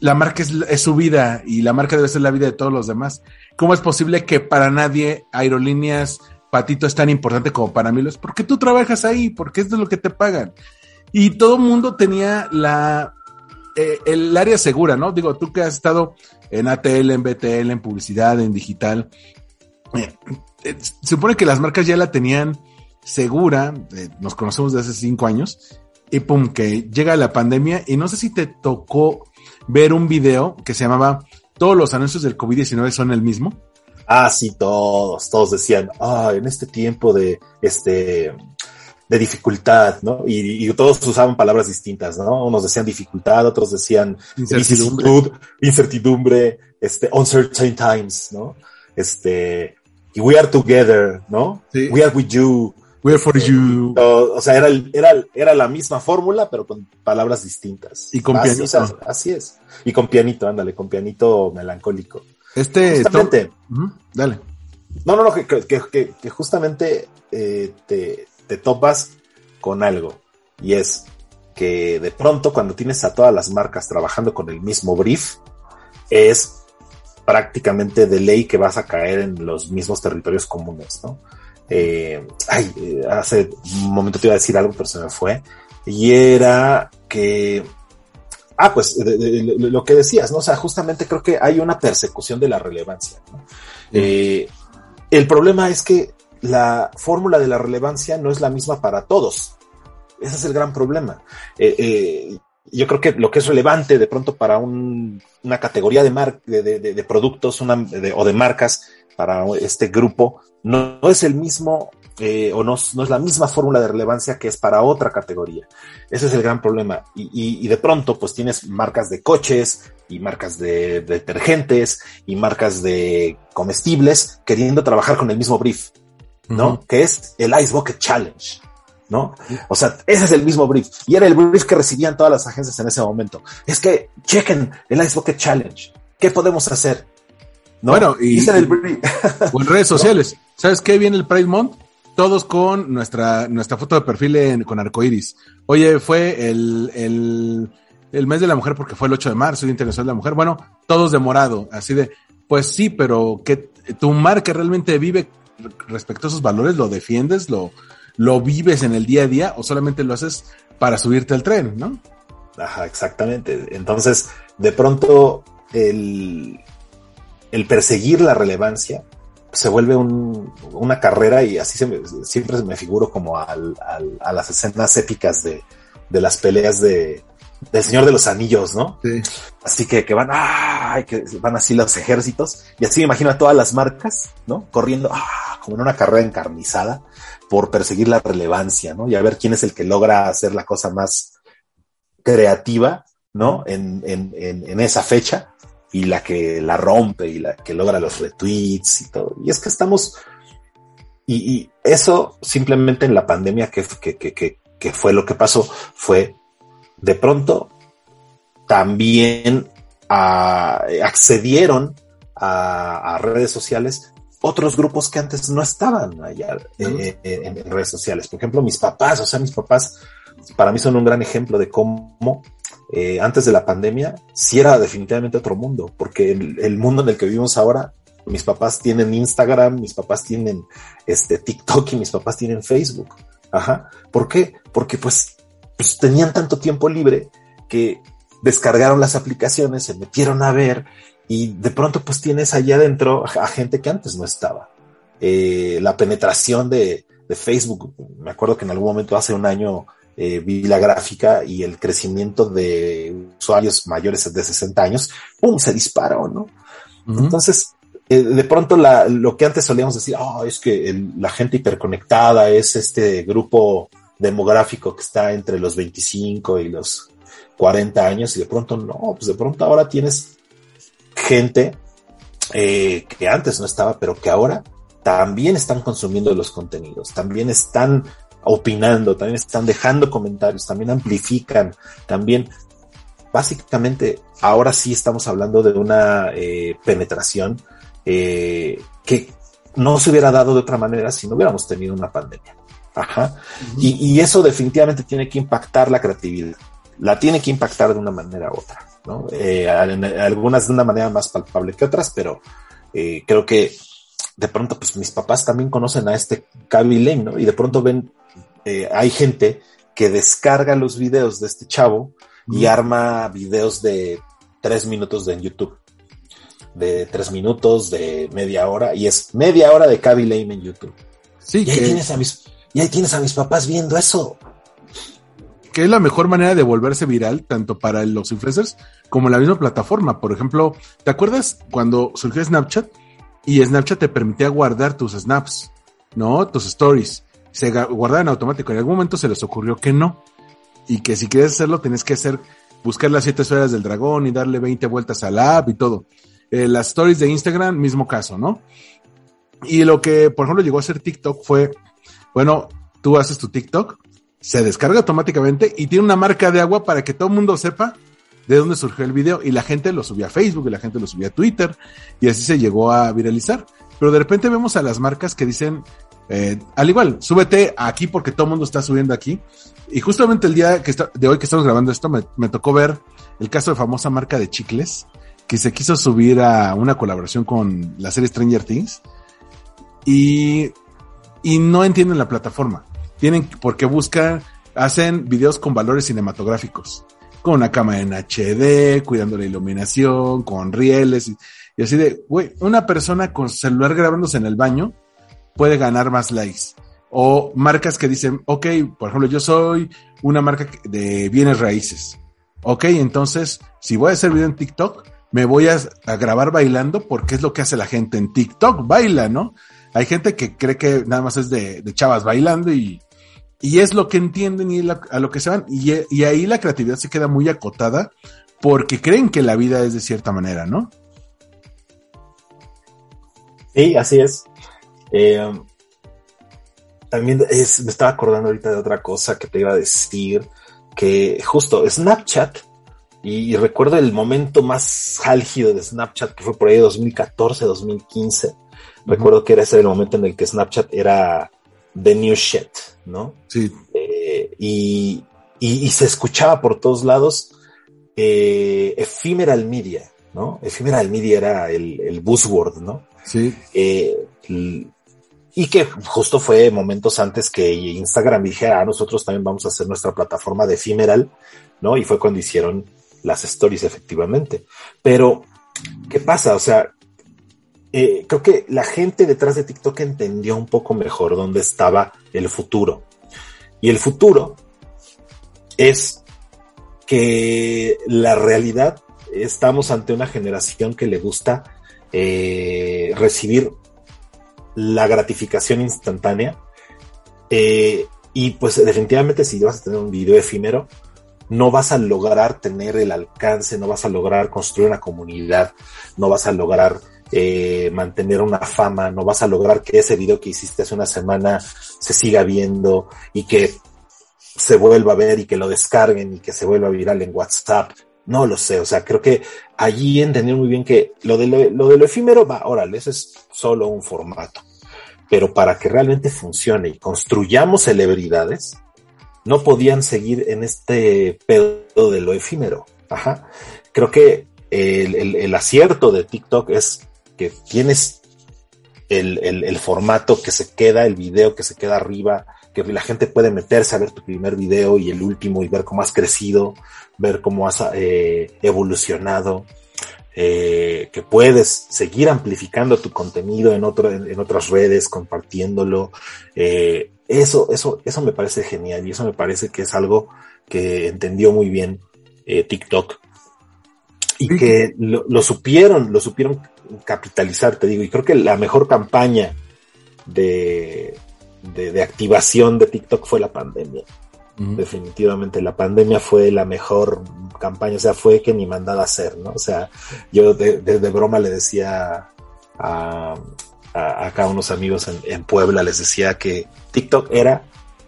la marca es, su vida y la marca debe ser la vida de todos los demás. ¿Cómo es posible que para nadie aerolíneas Patito es tan importante como para mí? Es porque tú trabajas ahí, porque esto es lo que te pagan. Y todo el mundo tenía la, eh, el área segura, ¿no? Digo, tú que has estado en ATL, en BTL, en publicidad, en digital, eh, eh, se supone que las marcas ya la tenían segura, eh, nos conocemos desde hace cinco años, y pum, que llega la pandemia, y no sé si te tocó ver un video que se llamaba Todos los anuncios del COVID-19 son el mismo.
Ah, sí, todos, todos decían, ah, en este tiempo de, este, de dificultad, ¿no? Y, y, todos usaban palabras distintas, ¿no? Unos decían dificultad, otros decían incertidumbre, incertidumbre este, uncertain times, ¿no? Este, y we are together, ¿no? Sí. We are with you.
For you.
O, o sea, era, era, era la misma fórmula, pero con palabras distintas.
Y con
así,
pianito.
Así es. Y con pianito, ándale, con pianito melancólico.
Este.
Justamente.
Uh -huh. Dale.
No, no, no, que, que, que, que justamente eh, te, te topas con algo. Y es que de pronto, cuando tienes a todas las marcas trabajando con el mismo brief, es prácticamente de ley que vas a caer en los mismos territorios comunes, ¿no? Eh, ay, hace un momento te iba a decir algo, pero se me fue. Y era que, ah, pues de, de, de, lo que decías, ¿no? O sea, justamente creo que hay una persecución de la relevancia, ¿no? Eh, el problema es que la fórmula de la relevancia no es la misma para todos. Ese es el gran problema. Eh, eh, yo creo que lo que es relevante de pronto para un, una categoría de, mar, de, de, de productos una, o de marcas para este grupo no, no es el mismo eh, o no, no, es la misma fórmula de relevancia que es para otra categoría. Ese es el gran problema. Y, y, y de pronto, pues tienes marcas de coches y marcas de, de, detergentes y marcas de comestibles queriendo trabajar con el mismo brief, ¿no? Uh -huh. Que es el Ice Bucket Challenge. ¿No? O sea, ese es el mismo brief. Y era el brief que recibían todas las agencias en ese momento. Es que chequen el Ice Bucket Challenge. ¿Qué podemos hacer?
¿No? Bueno, y, el brief. o en redes sociales. ¿No? ¿Sabes qué viene el Pride Month? Todos con nuestra, nuestra foto de perfil en, con arcoiris. Oye, fue el, el, el mes de la mujer porque fue el 8 de marzo, el Internacional de la Mujer. Bueno, todos de morado. Así de, pues sí, pero que tu marca realmente vive respecto a esos valores, lo defiendes, lo, lo vives en el día a día o solamente lo haces para subirte al tren, ¿no?
Ajá, exactamente. Entonces, de pronto, el, el perseguir la relevancia se vuelve un, una carrera y así se me, siempre me figuro como al, al, a las escenas épicas de, de las peleas de, del Señor de los Anillos, ¿no?
Sí.
Así que, que van, ¡ah! que van así los ejércitos, y así me imagino a todas las marcas, ¿no? Corriendo, ¡ah! como en una carrera encarnizada, por perseguir la relevancia, ¿no? Y a ver quién es el que logra hacer la cosa más creativa, ¿no? En, en, en, esa fecha, y la que la rompe, y la que logra los retweets y todo. Y es que estamos, y, eso simplemente en la pandemia que, que, que, que fue lo que pasó, fue de pronto también a, accedieron a, redes sociales otros grupos que antes no estaban allá eh, en, en, redes sociales. Por ejemplo, mis papás, o sea, mis papás para mí son un gran ejemplo de cómo eh, antes de la pandemia sí era definitivamente otro mundo, porque el, el, mundo en el que vivimos ahora, mis papás tienen Instagram, mis papás tienen este TikTok y mis papás tienen Facebook. Ajá. ¿Por qué? Porque pues pues tenían tanto tiempo libre que descargaron las aplicaciones, se metieron a ver y de pronto pues tienes allá adentro a gente que antes no estaba. Eh, la penetración de, de, Facebook, me acuerdo que en algún momento hace un año eh, vi la gráfica y el crecimiento de usuarios mayores de 60 años, ¡pum!, se disparó, ¿no? Uh -huh. Entonces, eh, de pronto la, lo que antes solíamos decir, oh, es que el, la gente hiperconectada es este grupo demográfico que está entre los 25 y los 40 años y de pronto no, pues de pronto ahora tienes gente eh, que antes no estaba, pero que ahora también están consumiendo los contenidos, también están opinando, también están dejando comentarios, también amplifican, también básicamente ahora sí estamos hablando de una eh, penetración eh, que no se hubiera dado de otra manera si no hubiéramos tenido una pandemia. Ajá. y, y, eso definitivamente tiene que impactar la creatividad. La tiene que impactar de una manera u otra, ¿no? Eh, algunas de una manera más palpable que otras, pero eh, creo que de pronto, pues mis papás también conocen a este Kaby Lane, ¿no? Y de pronto ven, eh, hay gente que descarga los videos de este chavo y arma videos de tres minutos de en YouTube de tres minutos, de media hora, y es media hora de Kaby Lame en YouTube. Sí, y ahí, tienes a mis, y ahí tienes a mis papás viendo eso.
Que es la mejor manera de volverse viral, tanto para los influencers como la misma plataforma. Por ejemplo, ¿te acuerdas cuando surgió Snapchat? Y Snapchat te permitía guardar tus snaps, ¿no? Tus stories. Se guardaban automático. En algún momento se les ocurrió que no. Y que si quieres hacerlo, tenés que hacer, buscar las siete esferas del dragón y darle 20 vueltas al app y todo. Eh, las stories de Instagram, mismo caso, ¿no? Y lo que, por ejemplo, llegó a ser TikTok fue, bueno, tú haces tu TikTok, se descarga automáticamente y tiene una marca de agua para que todo el mundo sepa de dónde surgió el video y la gente lo subía a Facebook y la gente lo subía a Twitter y así se llegó a viralizar. Pero de repente vemos a las marcas que dicen, eh, al igual, súbete aquí porque todo el mundo está subiendo aquí. Y justamente el día que de hoy que estamos grabando esto, me, me, tocó ver el caso de famosa marca de chicles que se quiso subir a una colaboración con la serie Stranger Things y, y no entienden la plataforma. Tienen, porque buscan, hacen videos con valores cinematográficos, con una cámara en HD, cuidando la iluminación, con rieles y, así de, güey, una persona con celular grabándose en el baño puede ganar más likes. O marcas que dicen, ok, por ejemplo, yo soy una marca de bienes raíces. Ok, entonces, si voy a hacer video en TikTok, me voy a, grabar bailando porque es lo que hace la gente en TikTok, baila, ¿no? Hay gente que cree que nada más es de, chavas bailando y, y es lo que entienden y a lo que se van. Y, y, ahí la creatividad se queda muy acotada porque creen que la vida es de cierta manera, ¿no?
Sí, así es. Eh, también es, me estaba acordando ahorita de otra cosa que te iba a decir, que justo Snapchat y, recuerdo el momento más álgido de Snapchat, que fue por ahí 2014, 2015. Recuerdo que era ese el momento en el que Snapchat era the new shit, ¿no?
Sí.
Eh, y, y, se escuchaba por todos lados eh, ephemeral media, ¿no? Ephemeral media era el, el buzzword, ¿no?
Sí.
Eh, y que justo fue momentos antes que Instagram dijera, ah, nosotros también vamos a hacer nuestra plataforma de ephemeral, ¿no? Y fue cuando hicieron las stories efectivamente. Pero, ¿qué pasa? O sea, eh, creo que la gente detrás de TikTok entendió un poco mejor dónde estaba el futuro. Y el futuro es que la realidad estamos ante una generación que le gusta eh, recibir la gratificación instantánea. Eh, y pues definitivamente si vas a tener un video efímero, no vas a lograr tener el alcance, no vas a lograr construir una comunidad, no vas a lograr eh, mantener una fama, no vas a lograr que ese video que hiciste hace una semana se siga viendo y que se vuelva a ver y que lo descarguen y que se vuelva viral en WhatsApp. No lo sé, o sea, creo que allí entendieron muy bien que lo de lo, de efímero va, órale, eso es solo un formato. Pero para que realmente funcione y construyamos celebridades, no podían seguir en este pedo de lo efímero. Ajá. Creo que el, acierto de TikTok es que tienes el, formato que se queda, el video que se queda arriba, que la gente puede meterse a ver tu primer video y el último y ver cómo has crecido, ver cómo has eh, evolucionado, eh, que puedes seguir amplificando tu contenido en, otro, en, otras redes, compartiéndolo. Eh, eso, eso, eso me parece genial y eso me parece que es algo que entendió muy bien eh, TikTok y que lo, supieron, lo supieron capitalizar, te digo, y creo que la mejor campaña de, de, activación de TikTok fue la pandemia. Definitivamente la pandemia fue la mejor campaña, o sea, fue que ni mandada a hacer, ¿no? O sea, yo de, de broma le decía a, a, acá unos amigos en, Puebla, les decía que TikTok era,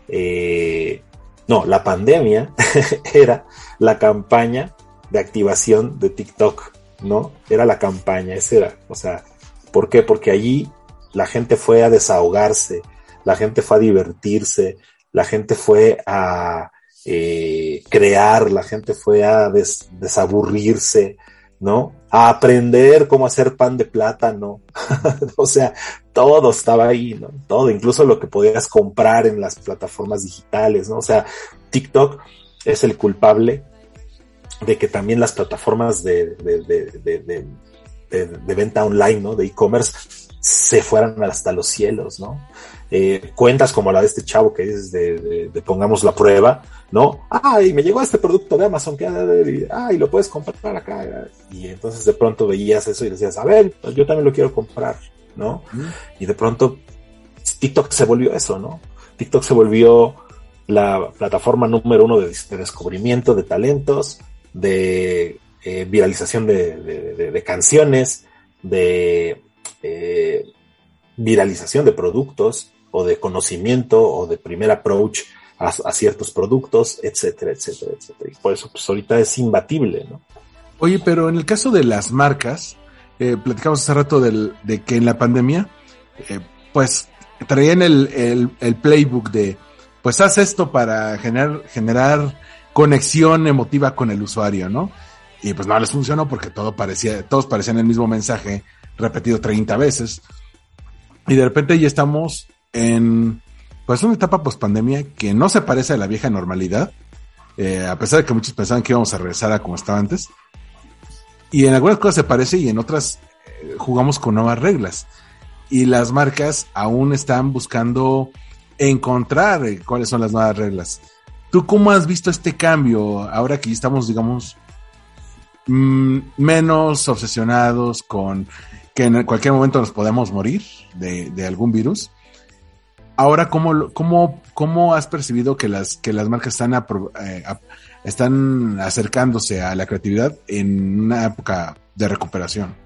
eh, no, la pandemia era la campaña de activación de TikTok, ¿no? Era la campaña, esa era, o sea, ¿por qué? Porque allí la gente fue a desahogarse, la gente fue a divertirse, la gente fue a eh, crear, la gente fue a desaburrirse, ¿no? A aprender cómo hacer pan de plátano. o sea, todo estaba ahí, ¿no? Todo, incluso lo que podías comprar en las plataformas digitales, ¿no? O sea, TikTok es el culpable de que también las plataformas de, de, de, de venta online, ¿no? De e-commerce se fueran hasta los cielos, ¿no? Eh, cuentas como la de este chavo que dices de, pongamos la prueba, ¿no? Ay, me llegó este producto de Amazon, que ay, lo puedes comprar acá. Y entonces de pronto veías eso y decías, a ver, pues yo también lo quiero comprar, ¿no? Y de pronto TikTok se volvió eso, ¿no? TikTok se volvió la plataforma número uno de, descubrimiento de talentos, de eh, viralización de, canciones, de eh, viralización de productos, o de conocimiento o de primer approach a, ciertos productos, etcétera, etcétera, etcétera. Y por eso, pues ahorita es imbatible, ¿no?
Oye, pero en el caso de las marcas, eh, platicamos hace rato del, de que en la pandemia, eh, pues traían el, el, playbook de, pues haz esto para generar, generar conexión emotiva con el usuario, ¿no? Y pues no les funcionó porque todo parecía, todos parecían el mismo mensaje repetido 30 veces. Y de repente ya estamos en pues una etapa post pandemia que no se parece a la vieja normalidad, eh, a pesar de que muchos pensaban que íbamos a regresar a como estaba antes. Y en algunas cosas se parece y en otras eh, jugamos con nuevas reglas. Y las marcas aún están buscando encontrar eh, cuáles son las nuevas reglas. ¿Tú cómo has visto este cambio ahora que estamos, digamos, mm, menos obsesionados con que en cualquier momento nos podemos morir de, de algún virus? Ahora, ¿cómo, cómo, cómo has percibido que las, que las marcas están, eh, están acercándose a la creatividad en una época de recuperación?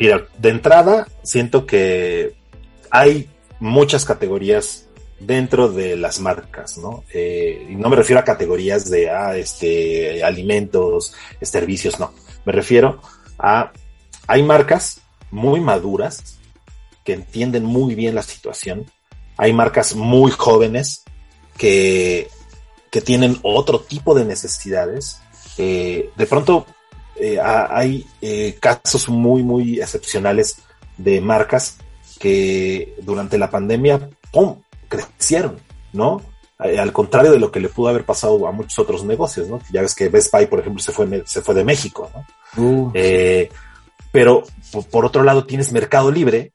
Mira, de entrada, siento que hay muchas categorías dentro de las marcas, ¿no? Eh, y no me refiero a categorías de ah, este, alimentos, servicios, no. Me refiero a hay marcas muy maduras que entienden muy bien la situación. Hay marcas muy jóvenes que, que tienen otro tipo de necesidades. Eh, de pronto eh, hay eh, casos muy, muy excepcionales de marcas que durante la pandemia, ¡pum!, crecieron, ¿no? Al contrario de lo que le pudo haber pasado a muchos otros negocios, ¿no? Ya ves que Best Buy, por ejemplo, se fue, se fue de México, ¿no? Uh, pero por otro lado tienes Mercado Libre,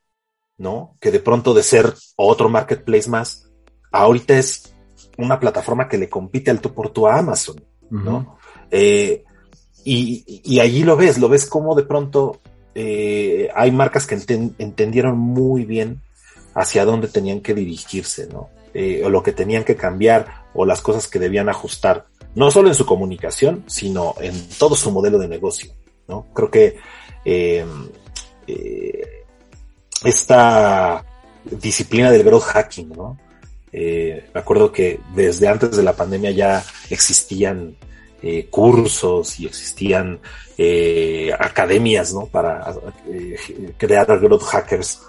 ¿no? Que de pronto de ser otro marketplace más, ahorita es una plataforma que le compite al tú por tú a Amazon, ¿no? Eh, y, allí lo ves, lo ves como de pronto eh, hay marcas que entendieron muy bien hacia dónde tenían que dirigirse, ¿no? Eh, o lo que tenían que cambiar o las cosas que debían ajustar, no solo en su comunicación, sino en todo su modelo de negocio, ¿no? Creo que esta disciplina del growth hacking, ¿no? Eh, me acuerdo que desde antes de la pandemia ya existían eh, cursos y existían eh, academias, ¿no? Para crear growth hackers.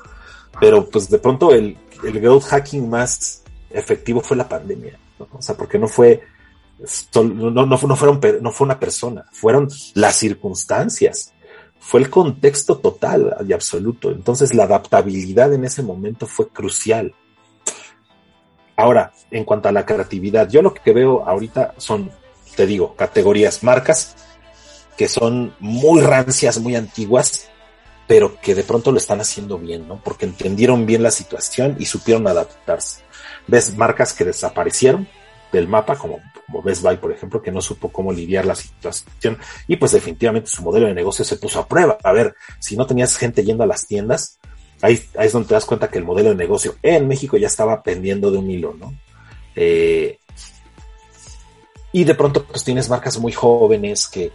Pero pues de pronto el, el growth hacking más efectivo fue la pandemia, ¿no? O sea, porque no fue, no, no, fueron, no fue una persona, fueron las circunstancias fue el contexto total y absoluto. Entonces la adaptabilidad en ese momento fue crucial. Ahora, en cuanto a la creatividad, yo lo que veo ahorita son, te digo, categorías, marcas que son muy rancias, muy antiguas, pero que de pronto lo están haciendo bien, ¿no? Porque entendieron bien la situación y supieron adaptarse. Ves marcas que desaparecieron, del mapa, como, Best Buy, por ejemplo, que no supo cómo lidiar la situación y pues definitivamente su modelo de negocio se puso a prueba. A ver, si no tenías gente yendo a las tiendas, ahí, ahí es donde te das cuenta que el modelo de negocio en México ya estaba pendiendo de un hilo, ¿no? Eh, y de pronto pues tienes marcas muy jóvenes que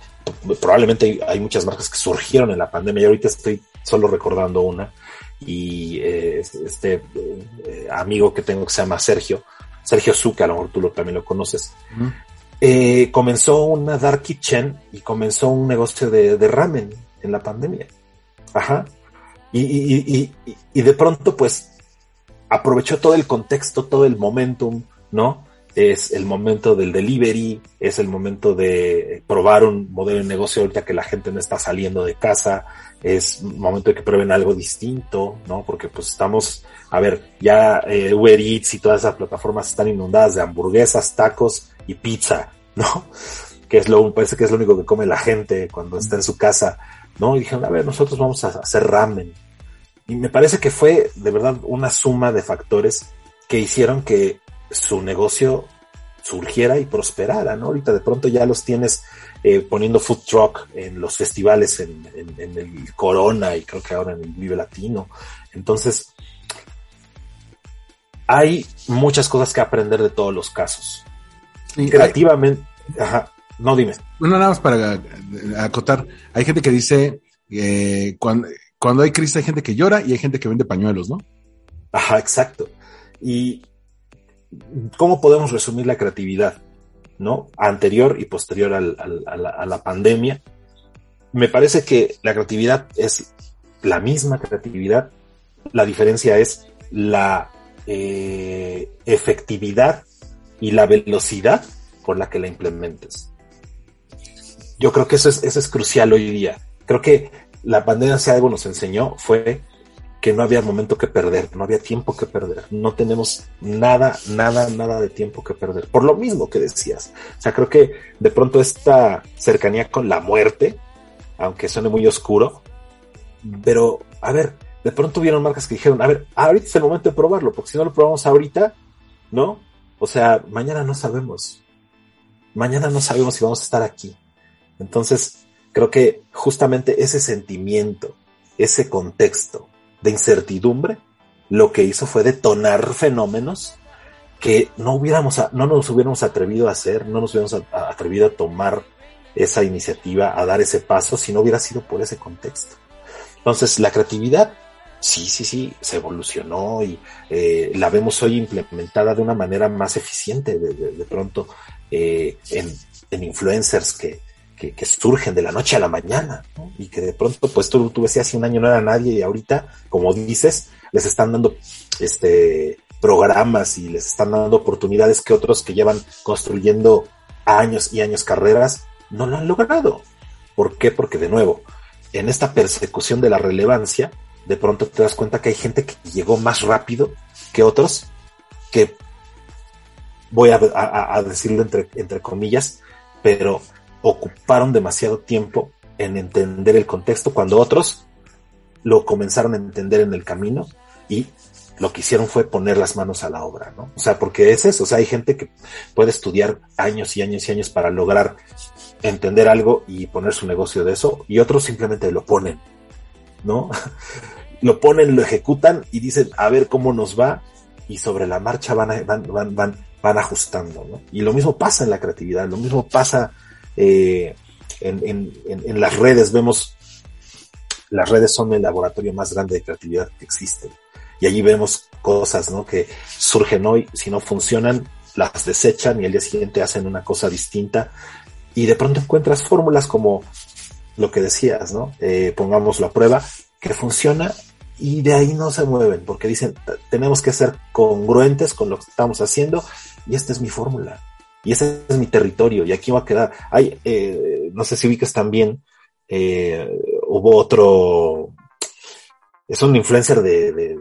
probablemente hay, muchas marcas que surgieron en la pandemia y ahorita estoy solo recordando una, y eh, este eh, amigo que tengo que se llama Sergio, Sergio Zucca, a lo mejor tú lo, también lo conoces, eh, comenzó una Dark Kitchen y comenzó un negocio de, de ramen en la pandemia. Ajá. Y, y, y, y, de pronto, pues, aprovechó todo el contexto, todo el momentum, ¿no? Es el momento del delivery, es el momento de probar un modelo de negocio ahorita que la gente no está saliendo de casa, es momento de que prueben algo distinto, ¿no? Porque pues estamos, a ver, ya eh, Uber Eats y todas esas plataformas están inundadas de hamburguesas, tacos y pizza, ¿no? Que es lo, parece que es lo único que come la gente cuando está en su casa, ¿no? Y dijeron, a ver, nosotros vamos a hacer ramen. Y me parece que fue de verdad una suma de factores que hicieron que su negocio surgiera y prosperara, ¿no? Ahorita de pronto ya los tienes eh, poniendo food truck en los festivales, en, el Corona y creo que ahora en el Vive Latino. Entonces, hay muchas cosas que aprender de todos los casos. Creativamente, ajá, no dime.
Bueno, nada más para acotar, hay gente que dice, eh, cuando, cuando hay crisis hay gente que llora y hay gente que vende pañuelos, ¿no?
Ajá, exacto. Y ¿cómo podemos resumir la creatividad? ¿No? Anterior y posterior al, a, la, a, la, pandemia. Me parece que la creatividad es la misma creatividad. La diferencia es la eh, efectividad y la velocidad con la que la implementes. Yo creo que eso es, eso es crucial hoy día. Creo que la pandemia, si algo nos enseñó, fue que no había momento que perder, no había tiempo que perder, no tenemos nada, nada, nada de tiempo que perder, por lo mismo que decías. O sea, creo que de pronto esta cercanía con la muerte, aunque suene muy oscuro, pero a ver, de pronto vieron marcas que dijeron, a ver, ahorita es el momento de probarlo, porque si no lo probamos ahorita, ¿no? O sea, mañana no sabemos. Mañana no sabemos si vamos a estar aquí. Entonces, creo que justamente ese sentimiento, ese contexto, de incertidumbre, lo que hizo fue detonar fenómenos que no hubiéramos, no nos hubiéramos atrevido a hacer, no nos hubiéramos atrevido a tomar esa iniciativa, a dar ese paso, si no hubiera sido por ese contexto. Entonces, la creatividad, sí, sí, sí, se evolucionó y eh, la vemos hoy implementada de una manera más eficiente de, pronto eh, en influencers que, que, surgen de la noche a la mañana, y que de pronto, pues tú, tú ves hace un año no era nadie y ahorita, como dices, les están dando este programas y les están dando oportunidades que otros que llevan construyendo años y años carreras no lo han logrado. ¿Por qué? Porque de nuevo, en esta persecución de la relevancia, de pronto te das cuenta que hay gente que llegó más rápido que otros, que voy a, a decirlo entre, entre comillas, pero ocuparon demasiado tiempo en entender el contexto cuando otros lo comenzaron a entender en el camino y lo que hicieron fue poner las manos a la obra, ¿no? O sea, porque es eso, o sea, hay gente que puede estudiar años y años y años para lograr entender algo y poner su negocio de eso, y otros simplemente lo ponen, ¿no? lo ponen, lo ejecutan y dicen, a ver cómo nos va, y sobre la marcha van, van, van, van, van ajustando, ¿no? Y lo mismo pasa en la creatividad, lo mismo pasa eh, en, las redes vemos, las redes son el laboratorio más grande de creatividad que existe. Y allí vemos cosas, ¿no? Que surgen hoy, si no funcionan, las desechan y al día siguiente hacen una cosa distinta. Y de pronto encuentras fórmulas como lo que decías, ¿no? Eh, pongamos la prueba, que funciona y de ahí no se mueven, porque dicen, tenemos que ser congruentes con lo que estamos haciendo y esta es mi fórmula y ese es mi territorio y aquí va a quedar. Hay, eh, no sé si ubicas también, eh, hubo otro, es un influencer de, de,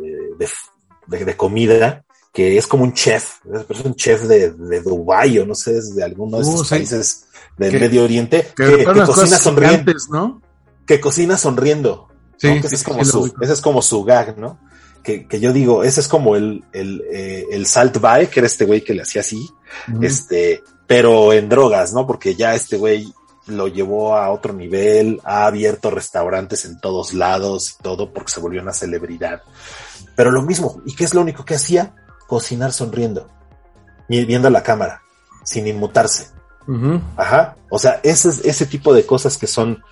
de, de, comida que es como un chef, es un chef de, de Dubái o no sé, es de alguno de esos uh, países del Medio Oriente que, cocina sonriendo, ¿no? Que cocina sonriendo. Sí, ese, es como su, ese es como su gag, ¿no? Que, que, yo digo, ese es como el, el, eh, el Salt Bae, que era este güey que le hacía así, este, pero en drogas, ¿no? Porque ya este güey lo llevó a otro nivel, ha abierto restaurantes en todos lados y todo porque se volvió una celebridad. Pero lo mismo, ¿y qué es lo único que hacía? Cocinar sonriendo, viendo a la cámara, sin inmutarse. Ajá. O sea, ese, ese tipo de cosas que son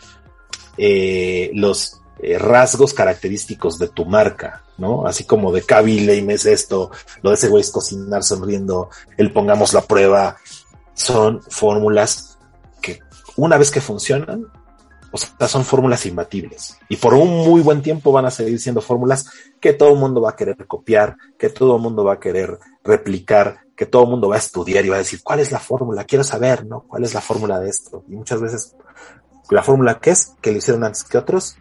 eh, los eh, rasgos característicos de tu marca, ¿no? Así como de Kaby Lame es esto, lo de ese güey es cocinar sonriendo, el pongamos la prueba, son fórmulas que una vez que funcionan, o sea, son fórmulas imbatibles. Y por un muy buen tiempo van a seguir siendo fórmulas que todo el mundo va a querer copiar, que todo el mundo va a querer replicar, que todo el mundo va a estudiar y va a decir, ¿cuál es la fórmula? Quiero saber, ¿no? ¿Cuál es la fórmula de esto? Y muchas veces, la fórmula que es, que lo hicieron antes que otros,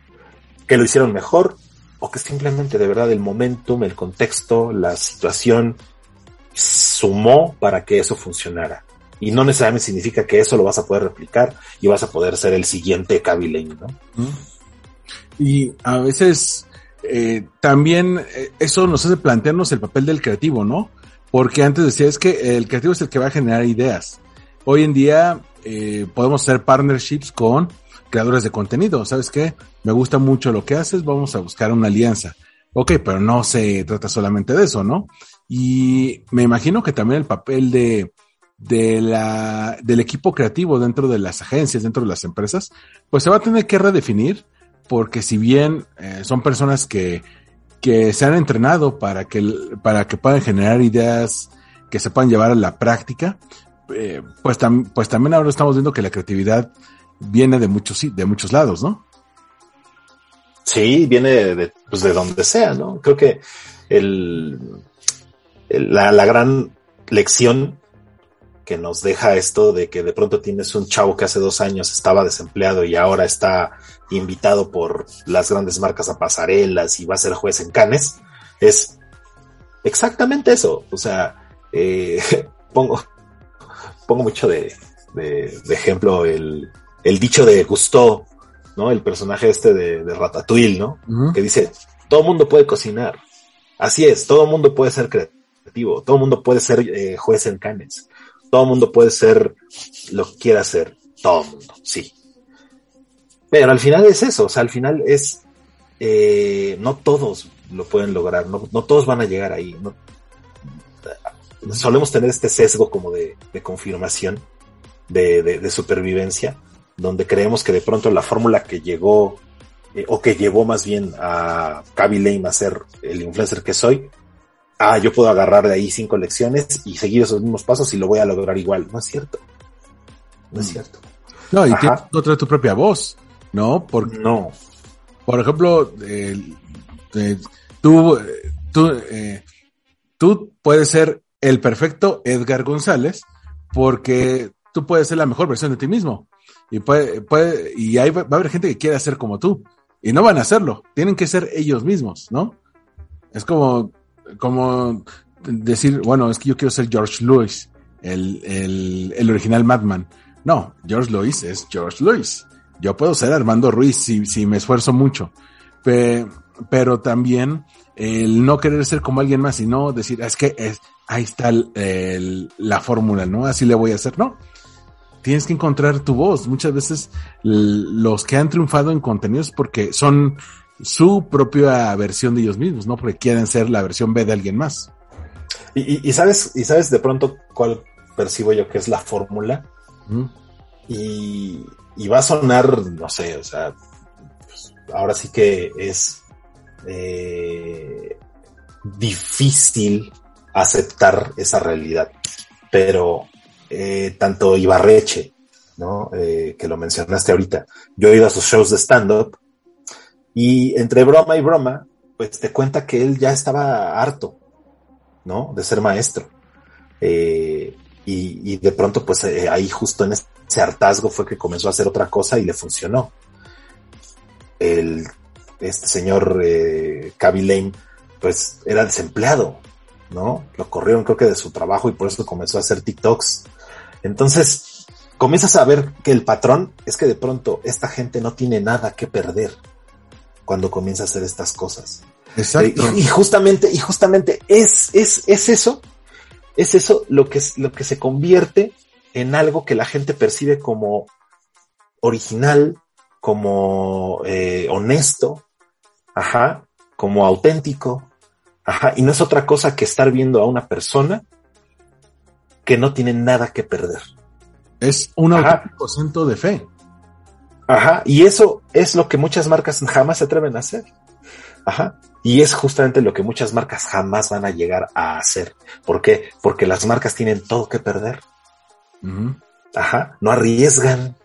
que lo hicieron mejor, o que simplemente de verdad el momentum, el contexto, la situación sumó para que eso funcionara. Y no necesariamente significa que eso lo vas a poder replicar y vas a poder ser el siguiente Kaby ¿no?
Y a veces eh, también eh, eso nos hace plantearnos el papel del creativo, ¿no? Porque antes decía, es que el creativo es el que va a generar ideas. Hoy en día eh, podemos hacer partnerships con creadores de contenido. ¿Sabes qué? Me gusta mucho lo que haces, vamos a buscar una alianza. Ok, pero no se trata solamente de eso, ¿no? Y me imagino que también el papel de, de la, del equipo creativo dentro de las agencias, dentro de las empresas, pues se va a tener que redefinir, porque si bien eh, son personas que, que se han entrenado para que, para que puedan generar ideas que se puedan llevar a la práctica, eh, pues, pues también ahora estamos viendo que la creatividad viene de muchos, de muchos lados, ¿no?
Sí, viene de, pues de donde sea, ¿no? Creo que el, la, la gran lección que nos deja esto de que de pronto tienes un chavo que hace dos años estaba desempleado y ahora está invitado por las grandes marcas a pasarelas y va a ser juez en Canes, es exactamente eso. O sea, eh, pongo, pongo mucho de, de, de ejemplo el, el, dicho de Gusteau, ¿no? El personaje este de, de Ratatouille, ¿no? Que dice, todo mundo puede cocinar. Así es, todo mundo puede ser creativo, todo mundo puede ser eh, juez en Canes todo el mundo puede ser lo que quiera ser. Todo mundo, sí. Pero al final es eso, o sea, al final es, eh, no todos lo pueden lograr, no, todos van a llegar ahí. No, solemos tener este sesgo como de, confirmación, de, supervivencia, donde creemos que de pronto la fórmula que llegó, eh, o que llevó más bien a Kaby Lame a ser el influencer que soy, ah, yo puedo agarrar de ahí cinco lecciones y seguir esos mismos pasos y lo voy a lograr igual. No es cierto. No es mm. cierto.
No, y tienes encontrar tu propia voz, ¿no? Porque,
no.
Por ejemplo, eh, tú, tú, eh, tú puedes ser el perfecto Edgar González porque tú puedes ser la mejor versión de ti mismo. Y, puede, puede, y ahí va, a haber gente que quiera ser como tú. Y no van a hacerlo. Tienen que ser ellos mismos, ¿no? Es como como decir, bueno, es que yo quiero ser George Lewis, el, el, el original Madman. No, George Lewis es George Lewis. Yo puedo ser Armando Ruiz si, si me esfuerzo mucho. pero también el no querer ser como alguien más, sino decir, es que es, ahí está el, la fórmula, ¿no? Así le voy a hacer, ¿no? Tienes que encontrar tu voz. Muchas veces los que han triunfado en contenidos porque son su propia versión de ellos mismos, ¿no? Porque quieren ser la versión B de alguien más.
Y, sabes, y sabes de pronto cuál percibo yo que es la fórmula. y, va a sonar, no sé, o sea, pues, ahora sí que es eh, difícil aceptar esa realidad. Pero eh, tanto Ibarreche, ¿no? Eh, que lo mencionaste ahorita, yo he ido a sus shows de stand-up y entre broma y broma, pues te cuenta que él ya estaba harto, ¿no? De ser maestro. Eh, y, de pronto, pues eh, ahí justo en ese hartazgo fue que comenzó a hacer otra cosa y le funcionó. El, este señor eh, Lane, pues era desempleado, ¿no? Lo corrieron creo que de su trabajo y por eso comenzó a hacer TikToks. Entonces, comienzas a ver que el patrón es que de pronto esta gente no tiene nada que perder cuando comienza a hacer estas cosas.
Exacto.
Y, justamente, y justamente es, es, es eso, es eso lo que, lo que se convierte en algo que la gente percibe como original, como eh, honesto, ajá, como auténtico, ajá, y no es otra cosa que estar viendo a una persona que no tiene nada que perder.
Es un auténtico centro de fe.
Ajá, y eso es lo que muchas marcas jamás se atreven a hacer. Ajá. Y es justamente lo que muchas marcas jamás van a llegar a hacer. ¿Por qué? Porque las marcas tienen todo que perder. Ajá. No arriesgan.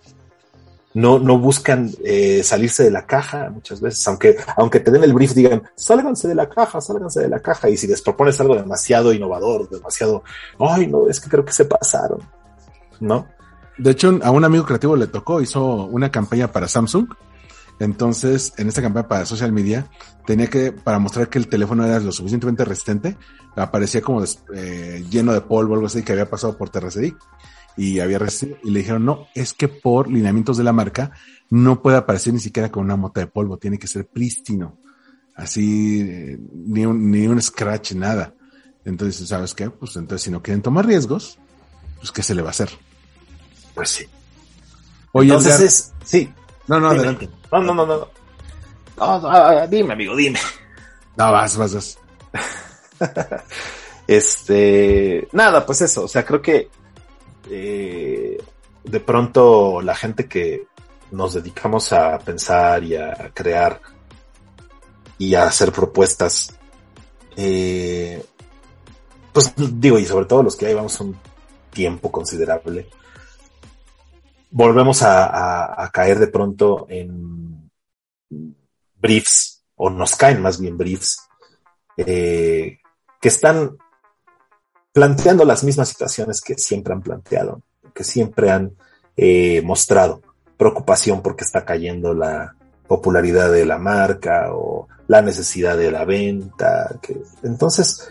No, no buscan eh, salirse de la caja muchas veces. Aunque, aunque te den el brief, digan, sálganse de la caja, sálganse de la caja. Y si les propones algo demasiado innovador, demasiado, ay, no, es que creo que se pasaron. ¿No?
De hecho, a un amigo creativo le tocó, hizo una campaña para Samsung. Entonces, en esta campaña para social media, tenía que, para mostrar que el teléfono era lo suficientemente resistente, aparecía como eh, lleno de polvo, algo así, que había pasado por terracería. Y había resistido. Y le dijeron, no, es que por lineamientos de la marca, no puede aparecer ni siquiera con una mota de polvo, tiene que ser prístino. Así, eh, ni un, ni un scratch, nada. Entonces, ¿sabes qué? Pues entonces, si no quieren tomar riesgos, pues, ¿qué se le va a hacer?
Pues sí.
Oye,
Entonces
Edgar-
es, sí.
no, no,
dime.
adelante.
No, no, no, no. no. No, no, ah, dime, amigo, dime.
No, vas, vas, vas.
Este, nada, pues eso, o sea, creo que eh, de pronto la gente que nos dedicamos a pensar y a crear y a hacer propuestas, eh, pues digo, y sobre todo los que ya llevamos un tiempo considerable, volvemos a, caer de pronto en briefs, o nos caen más bien briefs, eh, que están planteando las mismas situaciones que siempre han planteado, que siempre han eh, mostrado preocupación porque está cayendo la popularidad de la marca o la necesidad de la venta. Que... Entonces,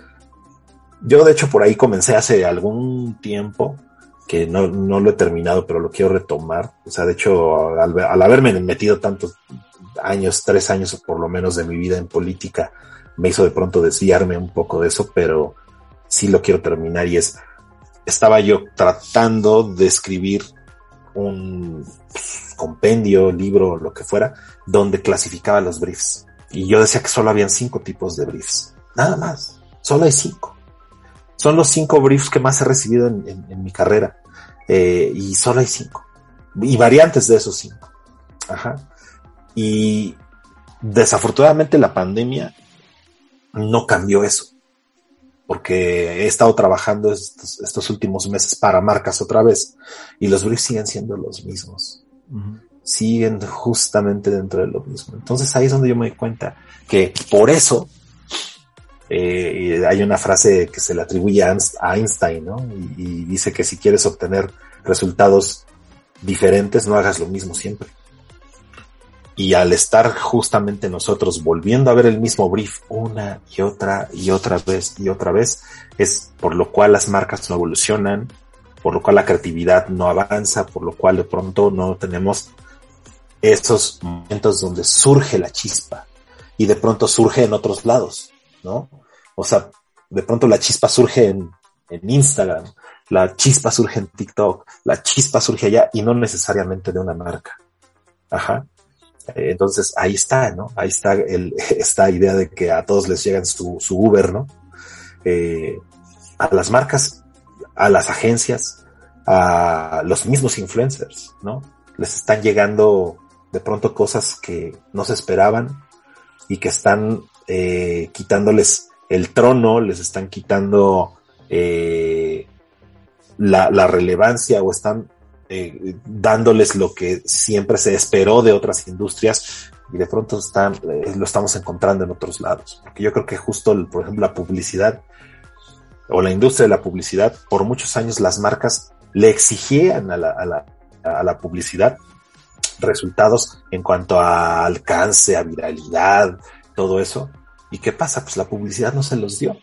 yo de hecho por ahí comencé hace algún tiempo, que no, no lo he terminado, pero lo quiero retomar. O sea, de hecho, al, al haberme metido tantos años, tres años por lo menos de mi vida en política, me hizo de pronto desviarme un poco de eso, pero sí lo quiero terminar y es, estaba yo tratando de escribir un compendio, libro, lo que fuera, donde clasificaba los briefs. Y yo decía que solo habían cinco tipos de briefs. Nada más. Solo hay cinco. Son los cinco briefs que más he recibido en mi carrera. Eh, y solo hay cinco. Y variantes de esos cinco. Ajá. Y desafortunadamente la pandemia no cambió eso porque he estado trabajando estos, estos, últimos meses para marcas otra vez y los briefs siguen siendo los mismos. Uh -huh. Siguen justamente dentro de lo mismo. Entonces ahí es donde yo me doy cuenta que por eso eh, hay una frase que se le atribuye a Einstein, ¿no? Y, y dice que si quieres obtener resultados diferentes, no hagas lo mismo siempre. Y al estar justamente nosotros volviendo a ver el mismo brief una y otra y otra vez y otra vez, es por lo cual las marcas no evolucionan, por lo cual la creatividad no avanza, por lo cual de pronto no tenemos estos momentos donde surge la chispa y de pronto surge en otros lados, ¿no? O sea, de pronto la chispa surge en, en Instagram, la chispa surge en TikTok, la chispa surge allá y no necesariamente de una marca. Ajá. Entonces ahí está, ¿no? Ahí está el, esta idea de que a todos les llegan su, su Uber, ¿no? Eh, a las marcas, a las agencias, a los mismos influencers, ¿no? Les están llegando de pronto cosas que no se esperaban y que están eh, quitándoles el trono, les están quitando eh, la relevancia o están eh, dándoles lo que siempre se esperó de otras industrias y de pronto están, eh, lo estamos encontrando en otros lados. Porque yo creo que justo, por ejemplo, la publicidad o la industria de la publicidad, por muchos años las marcas le exigían a la, a la, a la publicidad resultados en cuanto a alcance, a viralidad, todo eso. ¿Y qué pasa? Pues la publicidad no se los dio.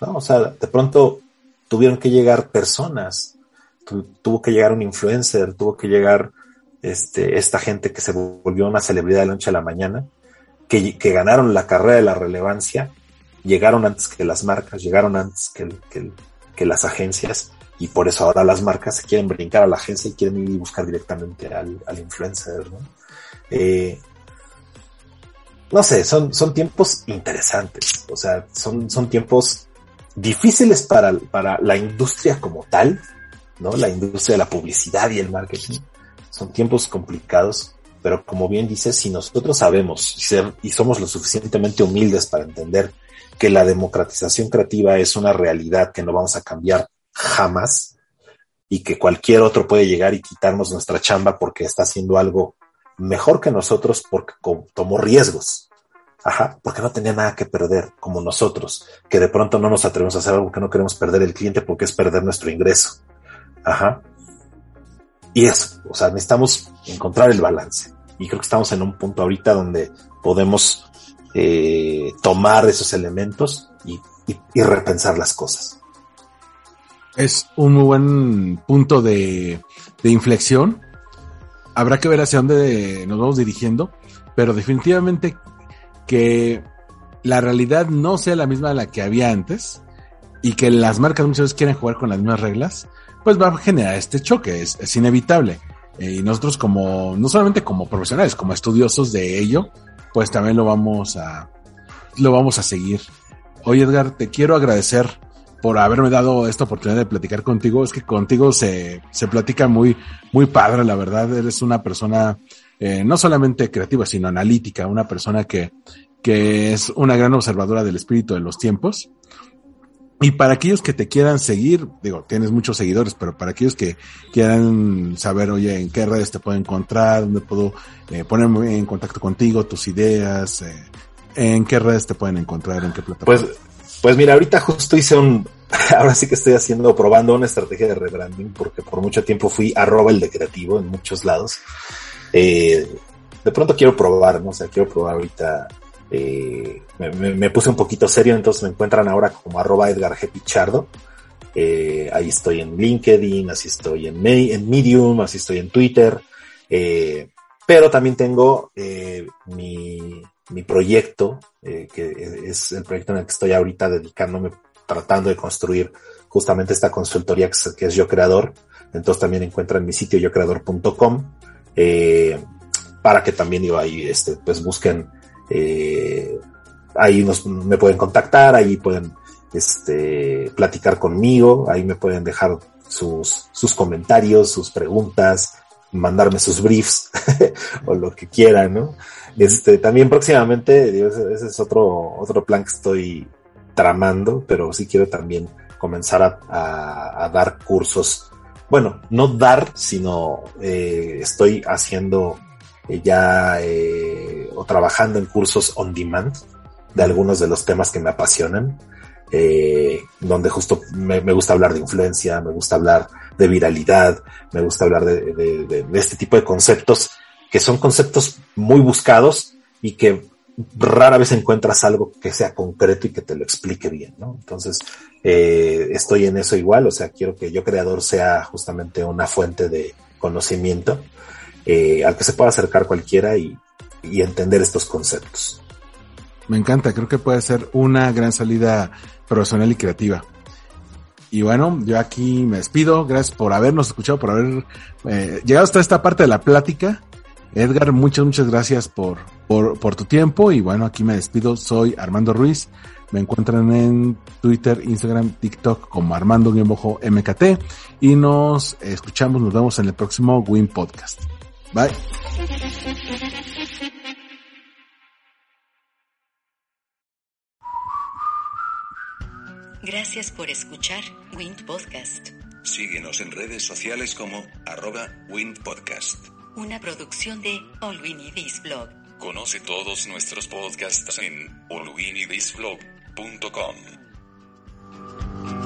O sea, de pronto tuvieron que llegar personas tu, tuvo que llegar un influencer, tuvo que llegar este, esta gente que se volvió una celebridad de la noche a la mañana, que, que, ganaron la carrera de la relevancia, llegaron antes que las marcas, llegaron antes que, que, que, las agencias, y por eso ahora las marcas se quieren brincar a la agencia y quieren ir y buscar directamente al, al influencer. ¿no? Eh, no sé, son, son tiempos interesantes, o sea, son, son tiempos difíciles para, para la industria como tal, ¿no? La industria de la publicidad y el marketing. Son tiempos complicados, Pero como bien dices, si nosotros sabemos y somos lo suficientemente humildes para entender que la democratización creativa es una realidad que no vamos a cambiar jamás y que cualquier otro puede llegar y quitarnos nuestra chamba porque está haciendo algo mejor que nosotros porque tomó riesgos. Ajá, porque no tenía nada que perder, como nosotros, que de pronto no nos atrevemos a hacer algo que no queremos perder el cliente porque es perder nuestro ingreso. Ajá. Y eso, o sea, necesitamos encontrar el balance. Y creo que estamos en un punto ahorita donde podemos eh, tomar esos elementos y, repensar las cosas.
Es un muy buen punto de, de inflexión. Habrá que ver hacia dónde nos vamos dirigiendo, pero definitivamente que la realidad no sea la misma de la que había antes y que las marcas muchas veces quieren jugar con las mismas reglas, pues va a generar este choque, es, inevitable. Eh, y nosotros como, no solamente como profesionales, como estudiosos de ello, pues también lo vamos a, lo vamos a seguir. Oye Edgar, te quiero agradecer por haberme dado esta oportunidad de platicar contigo. Es que contigo se, se platica muy, muy padre, la verdad. Eres una persona eh, no solamente creativa, sino analítica, una persona que, que es una gran observadora del espíritu de los tiempos. Y para aquellos que te quieran seguir, digo, tienes muchos seguidores, pero para aquellos que quieran saber, oye, en qué redes te puedo encontrar, dónde puedo eh, ponerme en contacto contigo, tus ideas, eh, en qué redes te pueden encontrar, en qué plataforma.
Pues, pues mira, ahorita justo hice un, ahora sí que estoy haciendo, probando una estrategia de rebranding, porque por mucho tiempo fui arroba el de creativo en muchos lados. Eh, de pronto quiero probar, ¿no? O sea, quiero probar ahorita. Eh, me, puse un poquito serio, entonces me encuentran ahora como arroba Edgar G. Pichardo. Eh, ahí estoy en LinkedIn, así estoy en, Medium, así estoy en Twitter. pero también tengo mi, mi, proyecto, que es el proyecto en el que estoy ahorita dedicándome, tratando de construir justamente esta consultoría que es, Yo Creador. Entonces también encuentran mi sitio yocreador.com eh, para que también digo ahí este pues busquen eh, ahí nos, me pueden contactar ahí pueden este platicar conmigo ahí me pueden dejar sus, sus comentarios sus preguntas mandarme sus briefs o lo que quieran no este también próximamente ese, es otro otro plan que estoy tramando pero sí quiero también comenzar a, a dar cursos. Bueno, no dar, sino eh, estoy haciendo eh, ya eh, trabajando en cursos on demand de algunos de los temas que me apasionan, donde justo me, gusta hablar de influencia, me gusta hablar de viralidad, me gusta hablar de este tipo de conceptos que son conceptos muy buscados y que rara vez encuentras algo que sea concreto y que te lo explique bien. Entonces, eh, estoy en eso igual, o sea, quiero que yo creador sea justamente una fuente de conocimiento eh, al que se pueda acercar cualquiera y, entender estos conceptos.
Me encanta, creo que puede ser una gran salida profesional y creativa. Y bueno, yo aquí me despido. Gracias por habernos escuchado, por haber eh, llegado hasta esta parte de la plática. Edgar, muchas, muchas gracias por, por, por tu tiempo y bueno, aquí me despido. Soy Armando Ruiz. Me encuentran en Twitter, Instagram, TikTok como Armando-MKT y nos escuchamos, nos vemos en el próximo Win Podcast. Bye.
Gracias por escuchar Wind Podcast.
Síguenos en redes sociales como arroba Wind Podcast
una producción de All We Need Is Blog.
Conoce todos nuestros podcasts en allwinidisblog.com.